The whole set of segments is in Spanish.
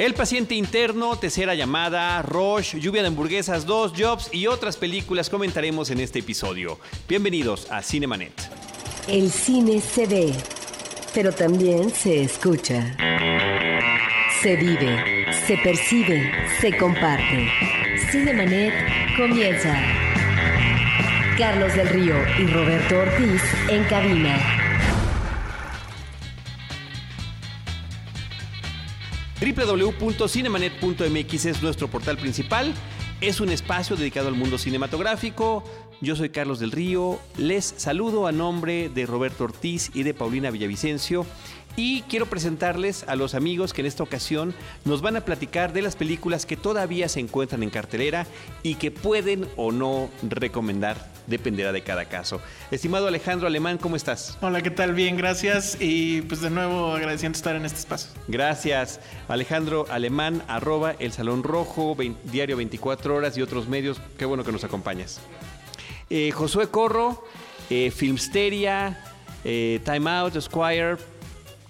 El paciente interno, tercera llamada, Rush, Lluvia de hamburguesas 2, Jobs y otras películas comentaremos en este episodio. Bienvenidos a Cinemanet. El cine se ve, pero también se escucha. Se vive, se percibe, se comparte. Cinemanet comienza. Carlos del Río y Roberto Ortiz en cabina. www.cinemanet.mx es nuestro portal principal. Es un espacio dedicado al mundo cinematográfico. Yo soy Carlos del Río. Les saludo a nombre de Roberto Ortiz y de Paulina Villavicencio. Y quiero presentarles a los amigos que en esta ocasión nos van a platicar de las películas que todavía se encuentran en cartelera y que pueden o no recomendar, dependerá de cada caso. Estimado Alejandro Alemán, ¿cómo estás? Hola, ¿qué tal? Bien, gracias. Y pues de nuevo agradeciendo estar en este espacio. Gracias. Alejandro Alemán, arroba El Salón Rojo, Diario 24 Horas y otros medios. Qué bueno que nos acompañas. Eh, Josué Corro, eh, Filmsteria, eh, Time Out, Squire,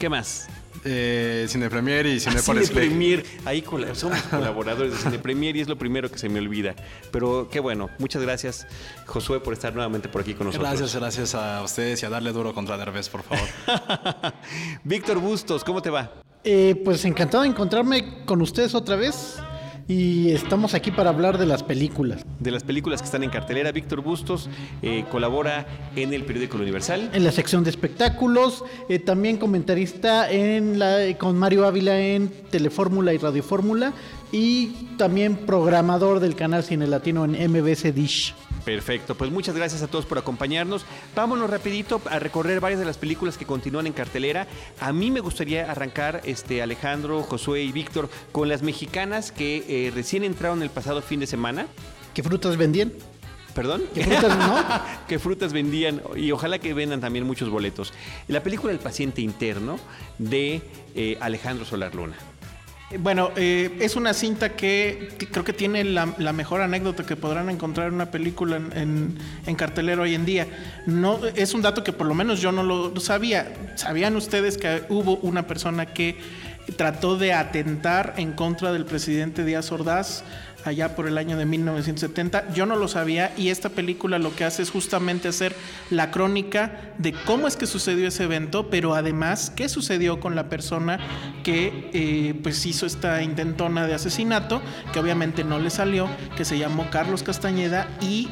¿Qué más? Eh, Cine Premier y Cine ah, Cine Premier. Ahí somos colaboradores de Cine Premier y es lo primero que se me olvida. Pero qué bueno. Muchas gracias, Josué, por estar nuevamente por aquí con nosotros. Gracias, gracias a ustedes y a darle duro contra Derbez, por favor. Víctor Bustos, ¿cómo te va? Eh, pues encantado de encontrarme con ustedes otra vez y estamos aquí para hablar de las películas. De las películas que están en cartelera, Víctor Bustos eh, colabora en el periódico Universal. En la sección de espectáculos, eh, también comentarista en la, con Mario Ávila en Telefórmula y Radiofórmula y también programador del canal Cine Latino en MBC Dish. Perfecto, pues muchas gracias a todos por acompañarnos. Vámonos rapidito a recorrer varias de las películas que continúan en cartelera. A mí me gustaría arrancar, este, Alejandro, Josué y Víctor, con las mexicanas que eh, recién entraron el pasado fin de semana. ¿Qué frutas vendían? ¿Perdón? ¿Qué frutas no? ¿Qué frutas vendían? Y ojalá que vendan también muchos boletos. La película El paciente interno de eh, Alejandro Solar Luna. Bueno, eh, es una cinta que, creo que tiene la, mejor anécdota que podrán encontrar en una película en, en, cartelero hoy en día. No, es un dato que por lo menos yo no lo sabía. ¿Sabían ustedes que hubo una persona que trató de atentar en contra del presidente Díaz Ordaz? Allá por el año de 1970. Yo no lo sabía y esta película lo que hace es justamente hacer la crónica de cómo es que sucedió ese evento, pero además qué sucedió con la persona que eh, pues hizo esta intentona de asesinato, que obviamente no le salió, que se llamó Carlos Castañeda y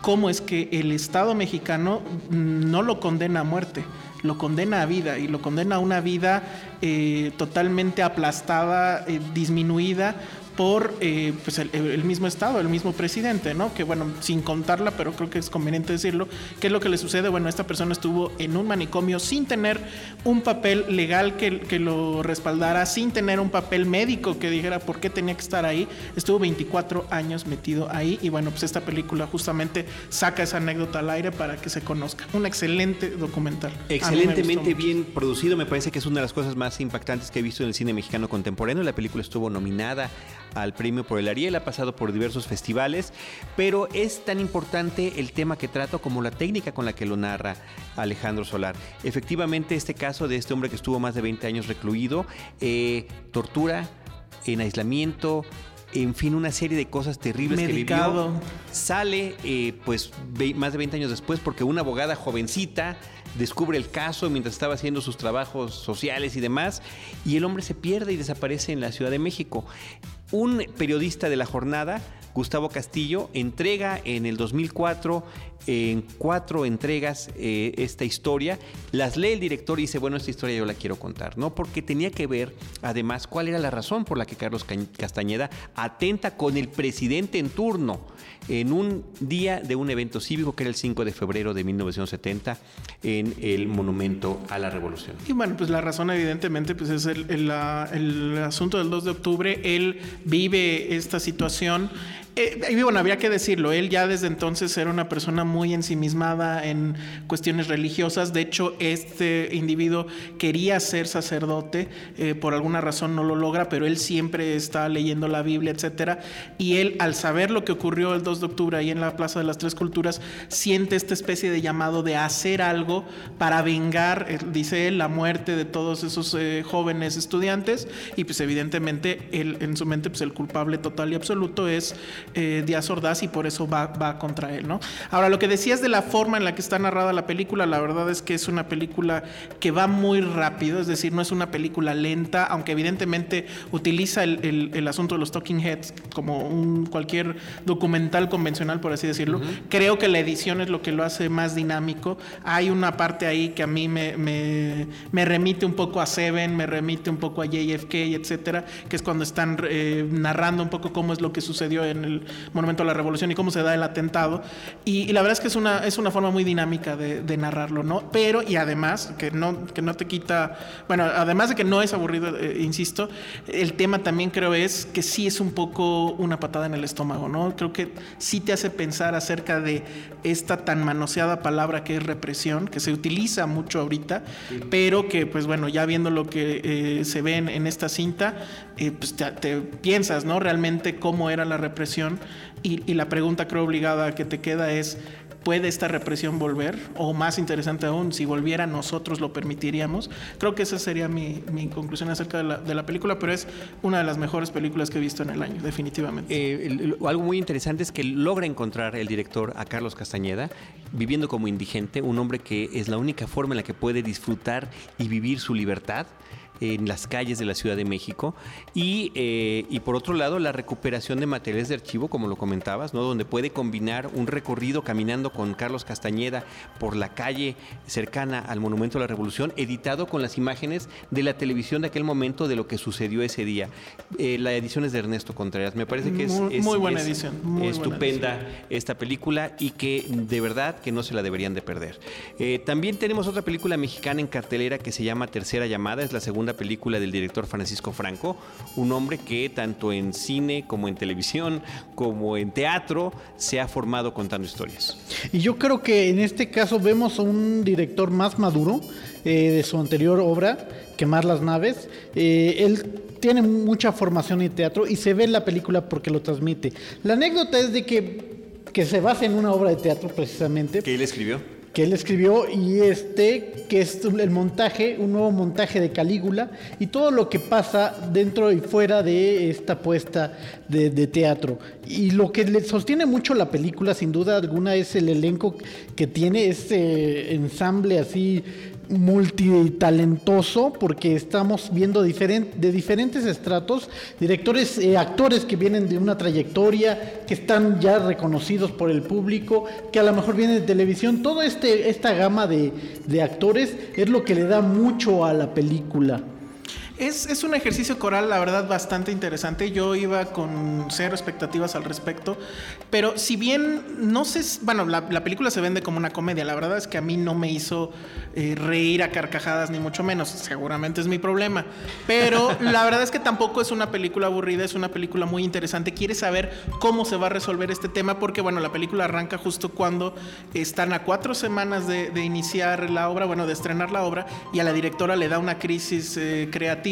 cómo es que el Estado mexicano no lo condena a muerte lo condena a vida y lo condena a una vida eh, totalmente aplastada, eh, disminuida por eh, pues el, mismo Estado, el mismo presidente, ¿no? Que bueno, sin contarla, pero creo que es conveniente decirlo, ¿qué es lo que le sucede? Bueno, esta persona estuvo en un manicomio sin tener un papel legal que, que lo respaldara, sin tener un papel médico que dijera por qué tenía que estar ahí. Estuvo 24 años metido ahí y bueno, pues esta película justamente saca esa anécdota al aire para que se conozca. Un excelente documental. Excelentemente bien producido, me parece que es una de las cosas más impactantes que he visto en el cine mexicano contemporáneo. La película estuvo nominada al premio por el Ariel, ha pasado por diversos festivales, pero es tan importante el tema que trato como la técnica con la que lo narra Alejandro Solar. Efectivamente, este caso de este hombre que estuvo más de 20 años recluido, eh, tortura, en aislamiento, en fin, una serie de cosas terribles que vivió. Sale, eh, pues, más de 20 años después, porque una abogada jovencita descubre el caso mientras estaba haciendo sus trabajos sociales y demás, y el hombre se pierde y desaparece en la Ciudad de México. Un periodista de la jornada, Gustavo Castillo, entrega en el 2004 en cuatro entregas eh, esta historia, las lee el director y dice, bueno, esta historia yo la quiero contar, ¿no? Porque tenía que ver, además, cuál era la razón por la que Carlos Castañeda atenta con el presidente en turno en un día de un evento cívico que era el 5 de febrero de 1970 en el Monumento a la Revolución. Y bueno, pues la razón evidentemente pues es el, el asunto del 2 de octubre, él vive esta situación Eh, bueno, había que decirlo, él ya desde entonces era una persona muy ensimismada en cuestiones religiosas. De hecho, este individuo quería ser sacerdote, eh, por alguna razón no lo logra, pero él siempre está leyendo la Biblia, etcétera. Y él, al saber lo que ocurrió el 2 de octubre ahí en la Plaza de las Tres Culturas, siente esta especie de llamado de hacer algo para vengar, eh, dice él, la muerte de todos esos eh, jóvenes estudiantes. Y pues evidentemente él, en su mente, pues el culpable total y absoluto es eh, Díaz Ordaz y por eso va, va contra él, ¿no? Ahora, lo que decías de la forma en la que está narrada la película, la verdad es que es una película que va muy rápido, es decir, no es una película lenta, aunque evidentemente utiliza el, el- el asunto de los talking heads como un cualquier documental convencional, por así decirlo. Creo que la edición es lo que lo hace más dinámico. Hay una parte ahí que a mí me, me- me remite un poco a Seven, me remite un poco a JFK, etcétera, que es cuando están eh, narrando un poco cómo es lo que sucedió en el Monumento a la Revolución y cómo se da el atentado. Y, y la verdad es que es una, es una forma muy dinámica de, de narrarlo, ¿no? Pero, y además, que no, que no te quita, bueno, además de que no es aburrido, eh, insisto, el tema también creo es que sí es un poco una patada en el estómago, ¿no? Creo que sí te hace pensar acerca de esta tan manoseada palabra que es represión, que se utiliza mucho ahorita, pero que, pues bueno, ya viendo lo que eh, se ve en, en esta cinta, eh, pues te, te piensas, ¿no? Realmente cómo era la represión y, la pregunta creo obligada que te queda es, ¿puede esta represión volver? O más interesante aún, si volviera nosotros lo permitiríamos. Creo que esa sería mi, conclusión acerca de la, película, pero es una de las mejores películas que he visto en el año, definitivamente. Eh, algo muy interesante es que logra encontrar el director a Carlos Castañeda viviendo como indigente, un hombre que es la única forma en la que puede disfrutar y vivir su libertad en las calles de la Ciudad de México y, eh, y por otro lado la recuperación de materiales de archivo como lo comentabas, ¿no? donde puede combinar un recorrido caminando con Carlos Castañeda por la calle cercana al Monumento a la Revolución editado con las imágenes de la televisión de aquel momento de lo que sucedió ese día. Eh, la edición es de Ernesto Contreras, me parece que es, Muy- es- muy buena es edición, muy buena estupenda esta película y que de verdad que no se la deberían de perder. Eh, también tenemos otra película mexicana en cartelera que se llama Tercera Llamada, es la segunda película del director Francisco Franco, un hombre que tanto en cine como en televisión como en teatro se ha formado contando historias. Y yo creo que en este caso vemos a un director más maduro eh, de su anterior obra, Quemar las Naves. Eh, él tiene mucha formación en teatro y se ve en la película porque lo transmite. La anécdota es de que, que se basa en una obra de teatro precisamente ¿Qué él escribió? Que él escribió y este que es el montaje, un nuevo montaje de Calígula y todo lo que pasa dentro y fuera de esta puesta de, de teatro. Y lo que le sostiene mucho la película, sin duda alguna, es el elenco que tiene ese ensamble así multitalentoso porque estamos viendo de diferentes estratos, directores, eh, actores que vienen de una trayectoria, que están ya reconocidos por el público, que a lo mejor vienen de televisión, toda este, esta gama de, de actores es lo que le da mucho a la película. Es, es un ejercicio coral, la verdad, bastante interesante. Yo iba con cero expectativas al respecto. Pero si bien no sé, bueno, la, la película se vende como una comedia. La verdad es que a mí no me hizo eh, reír a carcajadas, ni mucho menos. Seguramente es mi problema. Pero la verdad es que tampoco es una película aburrida, es una película muy interesante. Quieres saber cómo se va a resolver este tema, porque bueno, la película arranca justo cuando están a cuatro semanas de, de iniciar la obra, bueno, de estrenar la obra, y a la directora le da una crisis eh, creativa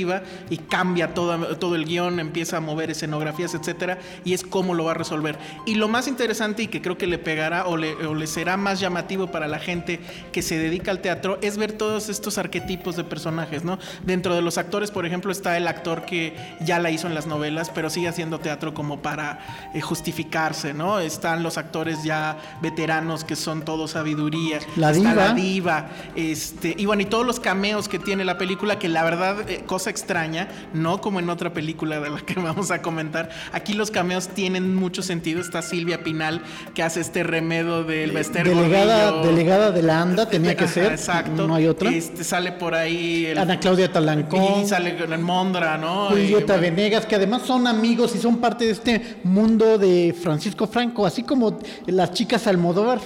y cambia todo, todo el guion, empieza a mover escenografías, etcétera, y es cómo lo va a resolver. Y lo más interesante y que creo que le pegará o le, o le será más llamativo para la gente que se dedica al teatro es ver todos estos arquetipos de personajes, ¿no? Dentro de los actores, por ejemplo, está el actor que ya la hizo en las novelas, pero sigue haciendo teatro como para eh, justificarse, ¿no? Están los actores ya veteranos que son todos sabiduría. La Está diva. la diva, este, y bueno, y todos los cameos que tiene la película, que la verdad, eh, cosa extraña, no como en otra película de la que vamos a comentar, aquí los cameos tienen mucho sentido. Está Silvia Pinal, que hace este remedo del Bester Delegada, Gordillo. delegada de la ANDA tenía que ser, Exacto. no hay otra. Este, sale por ahí el- Ana Claudia Talancón. Y sale con el Mondra, ¿no? Julieta Y, bueno, Venegas, que además son amigos y son parte de este mundo de Francisco Franco, así como las chicas Almodóvar.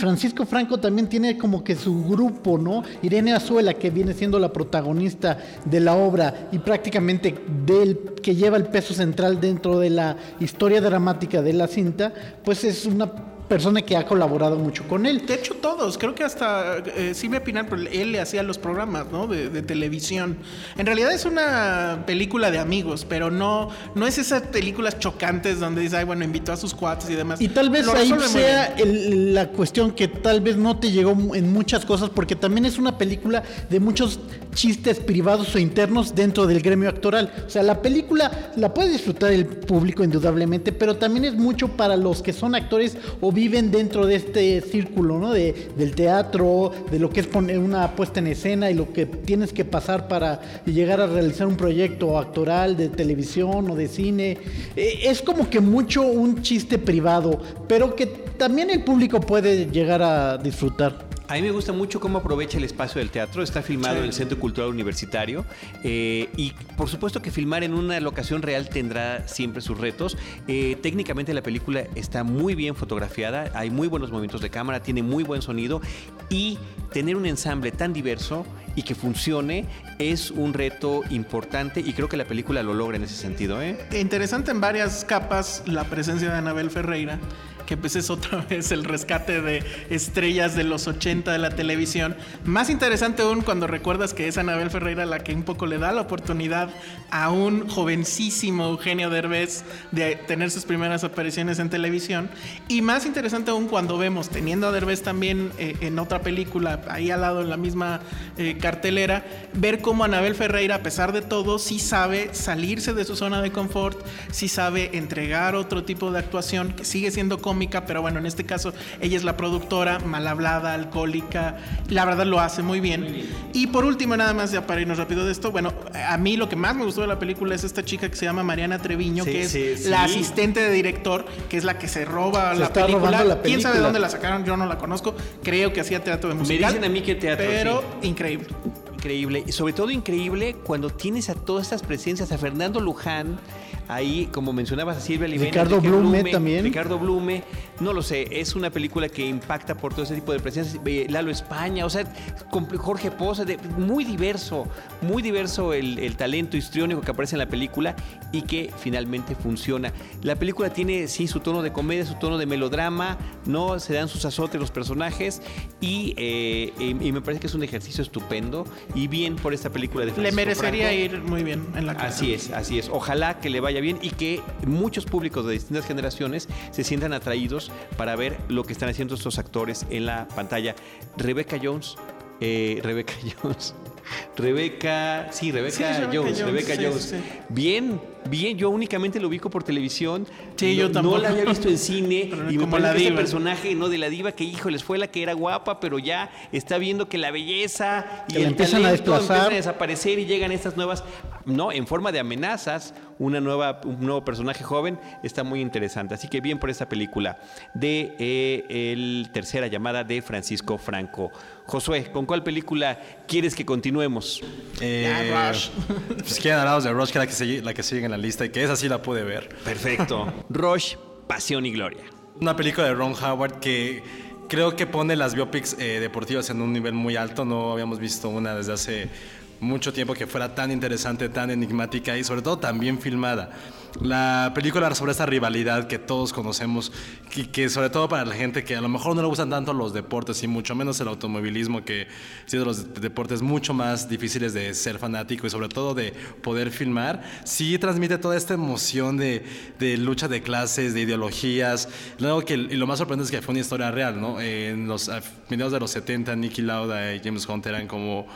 Francisco Franco también tiene como que su grupo, ¿no? Irene Azuela, que viene siendo la protagonista de la obra y prácticamente del que lleva el peso central dentro de la historia dramática de la cinta, pues es una persona que ha colaborado mucho con él. De hecho, todos, creo que hasta eh, Silvia Pinal, pero él le hacía los programas, ¿no? De, de televisión. En realidad es una película de amigos, pero no, no es esas películas chocantes donde dice, ay, bueno, invitó a sus cuates y demás. Y tal vez Lo ahí sea el- la cuestión que tal vez no te llegó en muchas cosas, porque también es una película de muchos chistes privados o internos dentro del gremio actoral. O sea, la película la puede disfrutar el público indudablemente, pero también es mucho para los que son actores o viven dentro de este círculo, ¿no? De, del teatro, de lo que es poner una puesta en escena y lo que tienes que pasar para llegar a realizar un proyecto actoral de televisión o de cine. Eh, es como que mucho un chiste privado, pero que también el público puede llegar a disfrutar. A mí me gusta mucho cómo aprovecha el espacio del teatro. Está filmado en el Centro Cultural Universitario. eh, y por supuesto que filmar en una locación real tendrá siempre sus retos. Eh, técnicamente la película está muy bien fotografiada. Hay muy buenos movimientos de cámara. Tiene muy buen sonido. Y tener un ensamble tan diverso y que funcione es un reto importante. Y creo que la película lo logra en ese sentido. ¿eh? Interesante en varias capas la presencia de Anabel Ferreira, que pues es otra vez el rescate de estrellas de los 80 de la televisión. Más interesante aún cuando recuerdas que es Anabel Ferreira la que un poco le da la oportunidad a un jovencísimo Eugenio Derbez de tener sus primeras apariciones en televisión. Y más interesante aún cuando vemos, teniendo a Derbez también eh, en otra película, ahí al lado en la misma eh, cartelera, ver cómo Anabel Ferreira, a pesar de todo, sí sabe salirse de su zona de confort, sí sabe entregar otro tipo de actuación que sigue siendo cómica, pero bueno, en este caso ella es la productora, mal hablada, alcohólica, la verdad lo hace muy bien. Y por último, nada más ya para irnos rápido de esto, bueno, a mí lo que más me gustó de la película es esta chica que se llama Mariana Treviño, Sí, que es sí, la sí. asistente de director, que es la que se roba Se la está película. robando la ¿Quién sabe película. dónde la sacaron? Yo no la conozco. Creo que hacía teatro de musical. dicen a mí que teatro, Pero increíble. Increíble. Y sobre todo increíble cuando tienes a todas estas presencias, a Fernando Luján, ahí, como mencionabas, a Silvia Livena, Ricardo Blume también. Ricardo Blume, no lo sé, es una película que impacta por todo ese tipo de presencias. Lalo España, o sea, con Jorge Poza, de- muy diverso, muy diverso el, el talento histriónico que aparece en la película y que finalmente funciona. La película tiene, sí, su tono de comedia, su tono de melodrama, no se dan sus azotes los personajes y, eh, y- y me parece que es un ejercicio estupendo y bien por esta película de Le Francisco merecería Franco. ir muy bien en la casa. Así es, así es. Ojalá que le vaya bien y que muchos públicos de distintas generaciones se sientan atraídos para ver lo que están haciendo estos actores en la pantalla. Rebecca Jones, eh, Rebecca Jones. Rebeca, sí, Rebeca Sí, Jones, sí, Jones. sí, sí. Bien, bien, yo únicamente lo ubico por televisión. Sí, no, yo tampoco. No la había visto en cine Pero y me como parece la este diva. personaje, ¿no? De la diva que, híjoles, fue la que era guapa, pero ya está viendo que la belleza y Que la el empiezan a talento desplazar. empiezan a desaparecer y llegan estas nuevas, no, en forma de amenazas, una nueva, un nuevo personaje joven, está muy interesante. Así que bien por esta película de eh, el tercera llamada de Francisco Franco. Josué, ¿con cuál película quieres que continuemos? Eh, Ya, Rush. Pues quieren hablaros de Rush, que es la que, sigue, la que sigue en la lista y que esa sí la pude ver. Perfecto. Rush, Pasión y Gloria. Una película de Ron Howard que creo que pone las biopics eh, deportivas en un nivel muy alto. No habíamos visto una desde hace mucho tiempo que fuera tan interesante, tan enigmática y sobre todo tan bien filmada. La película sobre esta rivalidad que todos conocemos y que sobre todo para la gente que a lo mejor no le gustan tanto los deportes y mucho menos el automovilismo que es de los deportes mucho más difíciles de ser fanático y sobre todo de poder filmar, sí transmite toda esta emoción de, de lucha de clases, de ideologías. Luego que y lo más sorprendente es que fue una historia real, ¿no? En los mediados de los 70, Nicky Lauda y James Hunt eran como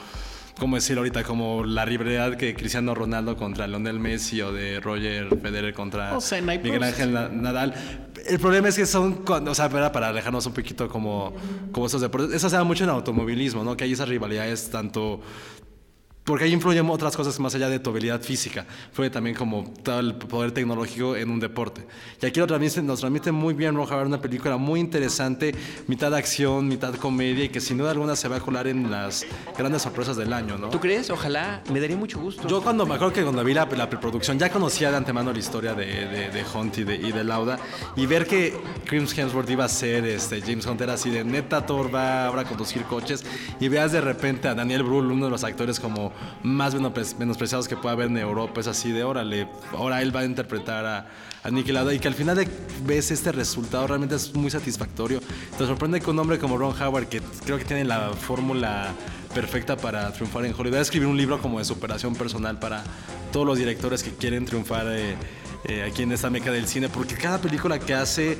¿cómo decirlo ahorita? Como la rivalidad que Cristiano Ronaldo contra Lionel Messi o de Roger Federer contra O Senna y Miguel. Ángel Na- Nadal. El problema es que son, cuando- o sea, para, alejarnos un poquito como, como estos deportes, eso se da mucho en automovilismo, ¿no? Que hay esas rivalidades tanto... Porque ahí influyen otras cosas más allá de tu habilidad física. Fue también como todo el poder tecnológico en un deporte. Y aquí lo transmite, nos transmite muy bien Roja una película muy interesante, mitad acción, mitad comedia, y que sin duda alguna se va a colar en las grandes sorpresas del año, ¿no? ¿Tú crees? Ojalá, me daría mucho gusto. Yo cuando me acuerdo que cuando vi la, la preproducción ya conocía de antemano la historia de, de, de Hunt y de, y de Lauda y ver que Chris Hemsworth iba a ser este, James Hunt era así de neta Thor va ahora a conducir coches y veas de repente a Daniel Brühl, uno de los actores como más menospre- menospreciados que pueda haber en Europa. Es así de órale, ahora él va a interpretar a, a y que al final de ves este resultado realmente es muy satisfactorio. Te sorprende que un hombre como Ron Howard, que creo que tiene la fórmula perfecta para triunfar en Hollywood, va a escribir un libro como de superación personal para todos los directores que quieren triunfar eh, eh, aquí en esta meca del cine, porque cada película que hace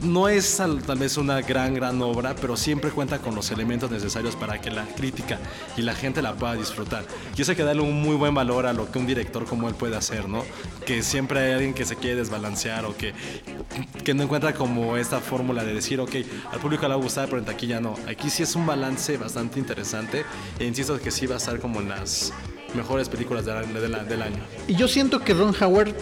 no es tal, vez una gran, gran obra, pero siempre cuenta con los elementos necesarios para que la crítica y la gente la pueda disfrutar. Y eso hay que darle un muy buen valor a lo que un director como él puede hacer, ¿no? Que siempre hay alguien que se quiere desbalancear o que, que no encuentra como esta fórmula de decir, ok, al público le va a gustar, pero en taquilla no. Aquí sí es un balance bastante interesante e insisto que sí va a estar como en las mejores películas de del año. Y yo siento que Ron Howard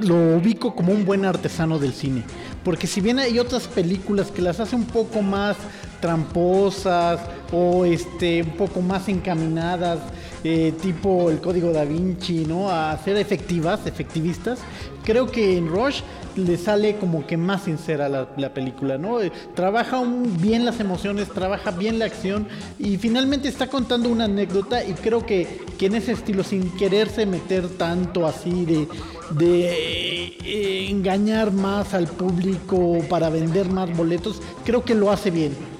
lo ubico como un buen artesano del cine. Porque si bien hay otras películas que las hace un poco más tramposas o este un poco más encaminadas, eh, tipo el código da Vinci, ¿no? A ser efectivas, efectivistas, creo que en Rush le sale como que más sincera la, la película, ¿no? Eh, Trabaja bien las emociones, trabaja bien la acción y finalmente está contando una anécdota y creo que, que en ese estilo, sin quererse meter tanto así de, de eh, engañar más al público para vender más boletos, creo que lo hace bien.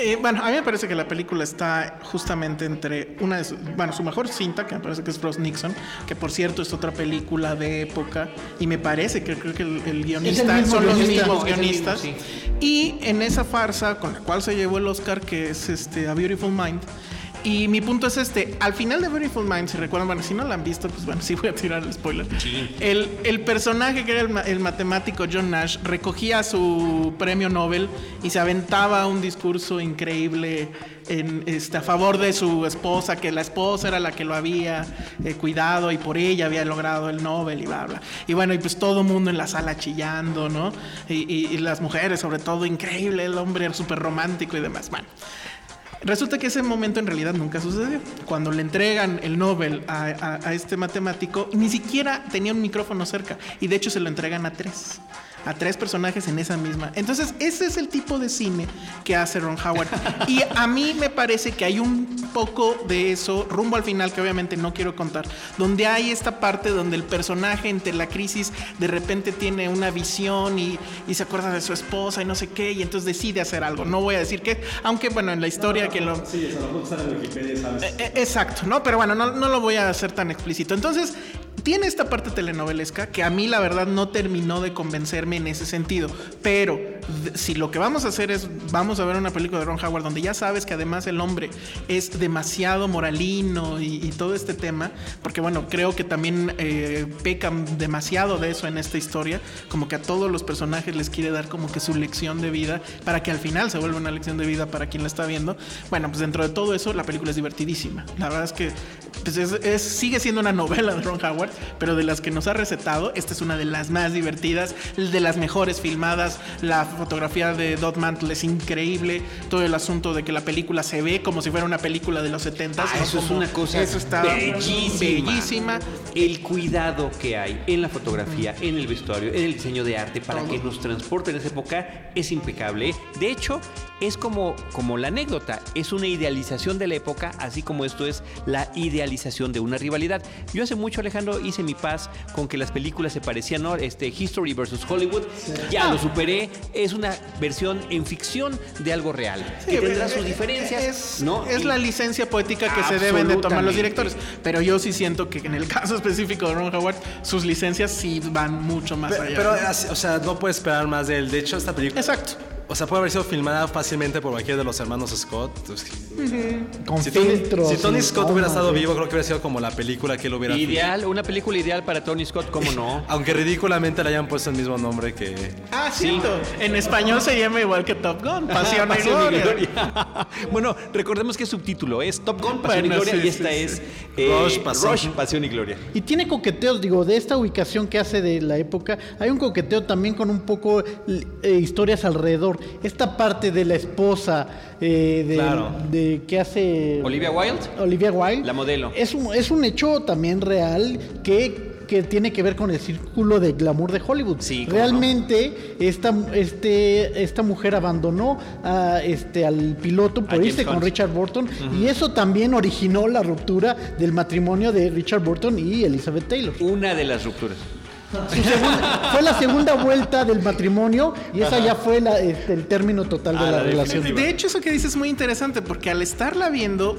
Eh, bueno, a mí me parece que la película está justamente entre una de sus, bueno, su mejor cinta, que me parece que es Frost Nixon, que por cierto es otra película de época, y me parece que creo que el, el guionista son los mismos mismo, guionistas. sí. Y en esa farsa con la cual se llevó el Oscar, que es este A Beautiful Mind. Y mi punto es este, al final de Beautiful Mind, si recuerdan, bueno, si no la han visto, pues bueno, sí voy a tirar el spoiler. El, el personaje que era el, el matemático John Nash recogía su premio Nobel y se aventaba un discurso increíble en, este, a favor de su esposa, que la esposa era la que lo había eh, cuidado y por ella había logrado el Nobel y bla, bla. Y bueno, y pues todo el mundo en la sala chillando, ¿no? Y, y- y las mujeres, sobre todo, increíble, el hombre era súper romántico y demás. Bueno. Resulta que ese momento en realidad nunca sucedió. Cuando le entregan el Nobel a, este matemático, ni siquiera tenía un micrófono cerca. Y de hecho se lo entregan a tres. A tres personajes en esa misma. Entonces, ese es el tipo de cine que hace Ron Howard. Y a mí me parece que hay un poco de eso, rumbo al final, que obviamente no quiero contar, donde hay esta parte donde el personaje entre la crisis de repente tiene una visión y, y se acuerda de su esposa y no sé qué, y entonces decide hacer algo. No voy a decir qué, aunque bueno, en la historia que lo... Eh, eh, Exacto, ¿no? Pero bueno, no, no lo voy a hacer tan explícito. Entonces, tiene esta parte telenovelesca que a mí la verdad no terminó de convencerme en ese sentido. Pero si lo que vamos a hacer es, vamos a ver una película de Ron Howard donde ya sabes que además el hombre es demasiado moralino y, todo este tema, porque bueno, creo que también eh, pecan demasiado de eso en esta historia, como que a todos los personajes les quiere dar como que su lección de vida para que al final se vuelva una lección de vida para quien la está viendo. Bueno, pues dentro de todo eso la película es divertidísima. La verdad es que pues es, es- sigue siendo una novela de Ron Howard, pero de las que nos ha recetado, esta es una de las más divertidas, de las mejores filmadas. La fotografía de Dot Mantle es increíble. Todo el asunto de que la película se ve como si fuera una película de los 70 Ah, eso es una cosa Eso está bellísima. bellísima. El cuidado que hay en la fotografía, en el vestuario, en el diseño de arte para que nos transporte en esa época es impecable. De hecho, es como, como la anécdota, es una idealización de la época, así como esto es la idealización de una rivalidad. Yo hace mucho, Alejandro, hice mi paz con que las películas se parecían, ¿no? Este, History versus Hollywood. Ya lo superé. Es una versión en ficción de algo real. que tendrá sus diferencias, Es, ¿no? es Y- la licencia poética que se deben de tomar los directores. Pero yo sí siento que en el caso específico de Ron Howard, sus licencias sí van mucho más Pero, allá. pero, ¿no? o sea, no puedes esperar más de él. De hecho, esta película. Exacto. O sea, puede haber sido filmada fácilmente por cualquiera de los hermanos Scott. Pues, Con si Tony, si Tony Scott hubiera estado sí. vivo, creo que hubiera sido como la película que él hubiera Ideal, una película ideal para Tony Scott, ¿cómo no? Aunque ridículamente le hayan puesto el mismo nombre que. Ah, cierto. En español se llama igual que Top Gun, Pasión y Pasión y Gloria. Gloria. bueno, recordemos que el subtítulo es Top Gun, Pasión y Gloria, sí, y esta sí, es sí. eh, Rush, Pasión. Rush, Pasión y Gloria. Y tiene coqueteos, digo, de esta ubicación que hace de la época, hay un coqueteo también con un poco eh, historias alrededor. Esta parte de la esposa eh, de, Claro. de que hace Olivia Wilde. Olivia Wilde. La modelo. Es un, es un hecho también real que que tiene que ver con el círculo de glamour de Hollywood. Sí, Realmente esta, este, esta mujer abandonó a, este, al piloto por irse con. Richard Burton y eso también originó la ruptura del matrimonio de Richard Burton y Elizabeth Taylor. Una de las rupturas. Su segunda- fue la segunda vuelta del matrimonio y esa ya fue la, este, el término total de Ah, la, la relación. De hecho, eso que dices es muy interesante porque al estarla viendo,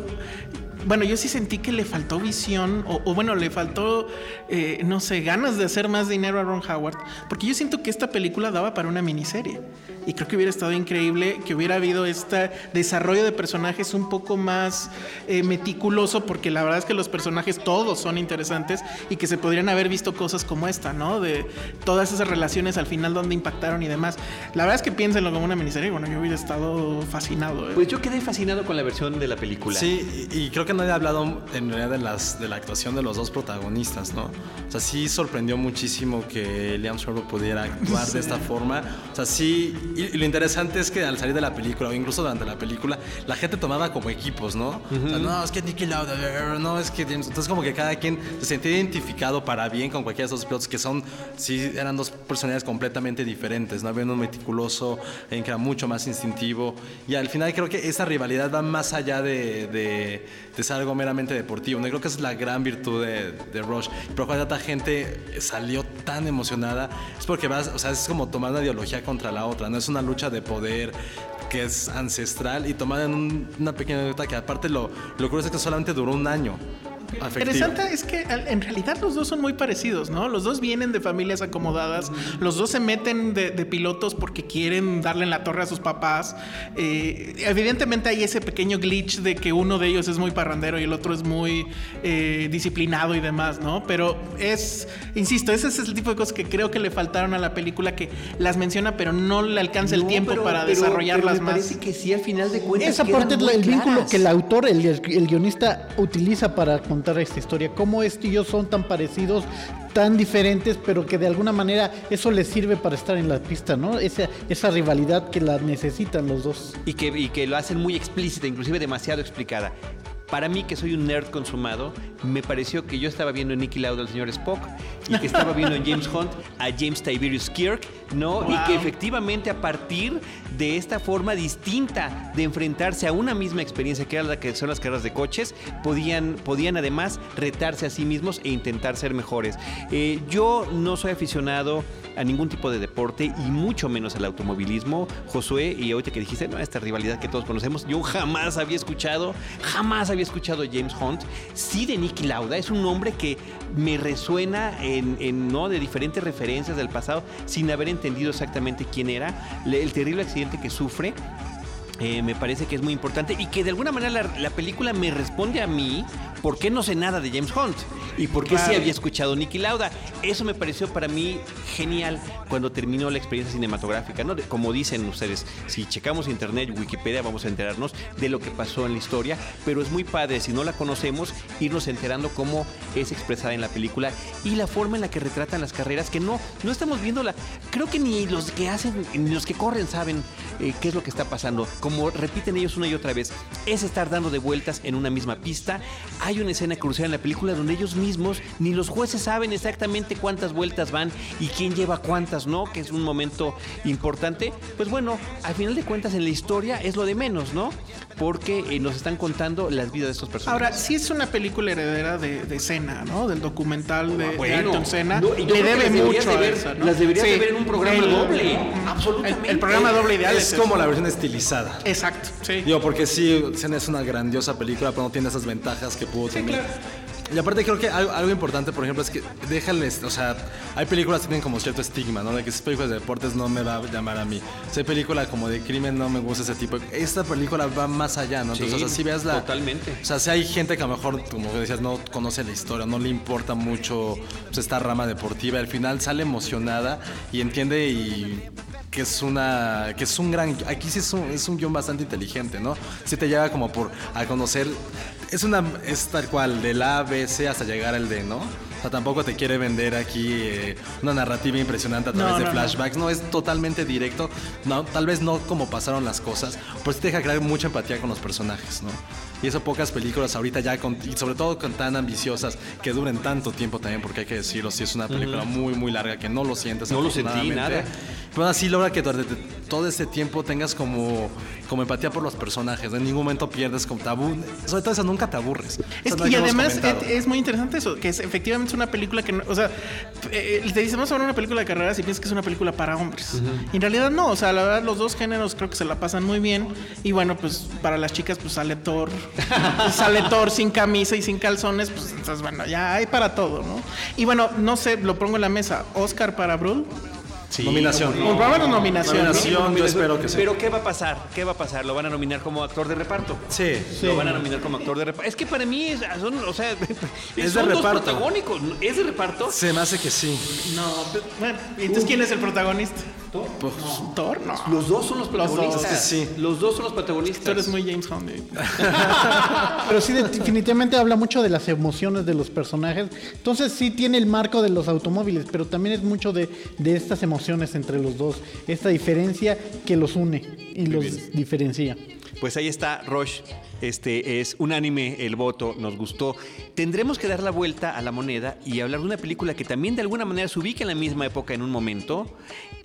bueno, yo sí sentí que le faltó visión o, o bueno, le faltó, eh, no sé, ganas de hacer más dinero a Ron Howard, porque yo siento que esta película daba para una miniserie y creo que hubiera estado increíble que hubiera habido este desarrollo de personajes un poco más eh, meticuloso, porque la verdad es que los personajes todos son interesantes y que se podrían haber visto cosas como esta, ¿no? De todas esas relaciones al final donde impactaron y demás. La verdad es que piénsenlo como una miniserie, bueno, yo hubiera estado fascinado. ¿eh? Pues yo quedé fascinado con la versión de la película. Sí, y y creo que nadie ha hablado en realidad de, las, de la actuación de los dos protagonistas, ¿no? O sea, sí sorprendió muchísimo que Liam Sherwood pudiera actuar de esta forma. O sea, sí, y, lo interesante es que al salir de la película, o incluso durante la película, la gente tomaba como equipos, ¿no? O sea, no, es que Nicky Lauda, no, es que James... Entonces como que cada quien se sentía identificado para bien con cualquiera de esos pilotos que son, sí, eran dos personalidades completamente diferentes, ¿no? Había uno meticuloso, en que era mucho más instintivo, y al final creo que esa rivalidad va más allá de, de, ser algo meramente deportivo, ¿no? Creo que esa es la gran virtud de, de Rush. Pero cuando tanta gente salió tan emocionada, es porque vas, o sea, es como tomar una ideología contra la otra, ¿no? Es una lucha de poder que es ancestral y tomada en un- una pequeña anécdota que aparte lo, lo curioso es que solamente duró un año. Afectivo. Interesante es que en realidad los dos son muy parecidos, ¿no? Los dos vienen de familias acomodadas, los dos se meten de, de pilotos porque quieren darle en la torre a sus papás. Eh, evidentemente hay ese pequeño glitch de que uno de ellos es muy parrandero y el otro es muy eh, disciplinado y demás, ¿no? Pero es, insisto, ese es el tipo de cosas que creo que le faltaron a la película que las menciona, pero no le alcanza el No, tiempo pero- para pero- desarrollarlas pero me más. parece que sí, al final de cuentas. Esa parte es el vínculo claras. que el autor, el, el guionista utiliza para contar esta historia. Cómo esto y yo son tan parecidos, tan diferentes, pero que de alguna manera eso les sirve para estar en la pista, ¿no? Esa, rivalidad que la necesitan los dos. Y que lo hacen muy explícita, inclusive demasiado explicada. Para mí, que soy un nerd consumado, me pareció que yo estaba viendo en Nicky Lauda al señor Spock y que estaba viendo en James Hunt a James Tiberius Kirk, ¿no? Y que efectivamente a partir de esta forma distinta de enfrentarse a una misma experiencia que era la que son las carreras de coches, podían, podían además retarse a sí mismos e intentar ser mejores. Eh, yo no soy aficionado a ningún tipo de deporte y mucho menos al automovilismo, Josué, y ahorita que dijiste, no, esta rivalidad que todos conocemos, yo jamás había escuchado, jamás había escuchado James Hunt, sí de Nicky Lauda, es un nombre que me resuena en, ¿no? de diferentes referencias del pasado sin haber entendido exactamente quién era, el terrible accidente que sufre. Eh, me parece que es muy importante y que de alguna manera la, la película me responde a mí por qué no sé nada de James Hunt y por qué sí Claro. había escuchado Nicky Lauda. Eso me pareció para mí genial cuando terminó la experiencia cinematográfica. ¿no? Como dicen ustedes, si checamos internet, Wikipedia, vamos a enterarnos de lo que pasó en la historia, pero es muy padre, si no la conocemos, irnos enterando cómo es expresada en la película y la forma en la que retratan las carreras, que no, no estamos viéndola. Creo que ni los que hacen, ni los que corren saben eh, qué es lo que está pasando. Como repiten ellos una y otra vez, es estar dando de vueltas en una misma pista. Hay una escena crucial en la película donde ellos mismos, ni los jueces saben exactamente cuántas vueltas van y quién lleva cuántas, ¿no? Que es un momento importante. Pues bueno, al final de cuentas en la historia es lo de menos, ¿no? Porque eh, nos están contando las vidas de estos personajes. Ahora, sí es una película heredera de, de Senna, ¿no? Del documental de, de Bueno, Ayrton Senna. no, y yo Le creo que debe las deberías mucho de a ver- eso, ¿no? las deberías de Sí. ver en un programa El- doble. Absolutamente. El, el programa doble ideal Es es, como eso. la versión estilizada. Exacto, sí. Digo, porque sí, es una grandiosa película, pero no tiene esas ventajas que pudo tener. Y aparte creo que algo, algo importante, por ejemplo, es que déjales, o sea, hay películas que tienen como cierto estigma, ¿no? De que esas películas de deportes no me va a llamar a mí. Si hay película como de crimen, no me gusta ese tipo. Esta película va más allá, ¿no? Entonces, Sí, o sea, si veas la... totalmente. O sea, si hay gente que a lo mejor, como decías, no conoce la historia, no le importa mucho pues, esta rama deportiva, al final sale emocionada y entiende y que es una que es un gran aquí sí es un, es un guion bastante inteligente no sí te lleva como por a conocer es una es tal cual del A B C hasta llegar al D no o sea, tampoco te quiere vender aquí eh, una narrativa impresionante a través No, de no, no. flashbacks. No, es totalmente directo. No, tal vez no como pasaron las cosas, pero sí te deja crear mucha empatía con los personajes, ¿no? Y eso pocas películas ahorita ya, con, y sobre todo con tan ambiciosas, que duren tanto tiempo también, porque hay que decirlo, si es una película muy, muy larga, que no lo sientes. No lo sentí, nada. Pero así logra que durante todo este tiempo tengas como, como empatía por los personajes. En ningún momento pierdes como tabú. Sobre todo eso, nunca te aburres. Es que- y además es, es muy interesante eso, que es, efectivamente es una película que, no- o sea, eh, te dicen, vamos a ver una película de carreras y piensas que es una película para hombres. Y en realidad no, o sea, la verdad los dos géneros creo que se la pasan muy bien. Y bueno, pues para las chicas pues sale Thor, sale Thor sin camisa y sin calzones, pues entonces bueno, ya hay para todo, ¿no? Y bueno, no sé, lo pongo en la mesa, Oscar para Brul. Sí, Nominación. nominación, ¿no? Nominación, yo espero que sí. Pero ¿qué va a pasar? ¿Qué va a pasar? ¿Lo van a nominar como actor de reparto? Sí. Lo van a nominar como actor de reparto. Es que para mí es, son, o sea, Es son de dos reparto. protagónicos. ¿Es de reparto? Se me hace que sí. No, pues, bueno, ¿y entonces quién es el protagonista? Pues, Thor, no. Los dos son los protagonistas. dos. Es que sí. Los dos son los protagonistas. Tú eres muy James Bond. eh. Pero sí, definitivamente habla mucho de las emociones de los personajes. Entonces sí tiene el marco de los automóviles, pero también es mucho de, de estas emociones entre los dos. Esta diferencia que los une y los diferencia. Pues ahí está, Roche. Este es unánime el voto, nos gustó. Tendremos que dar la vuelta a la moneda y hablar de una película que también de alguna manera se ubica en la misma época en un momento,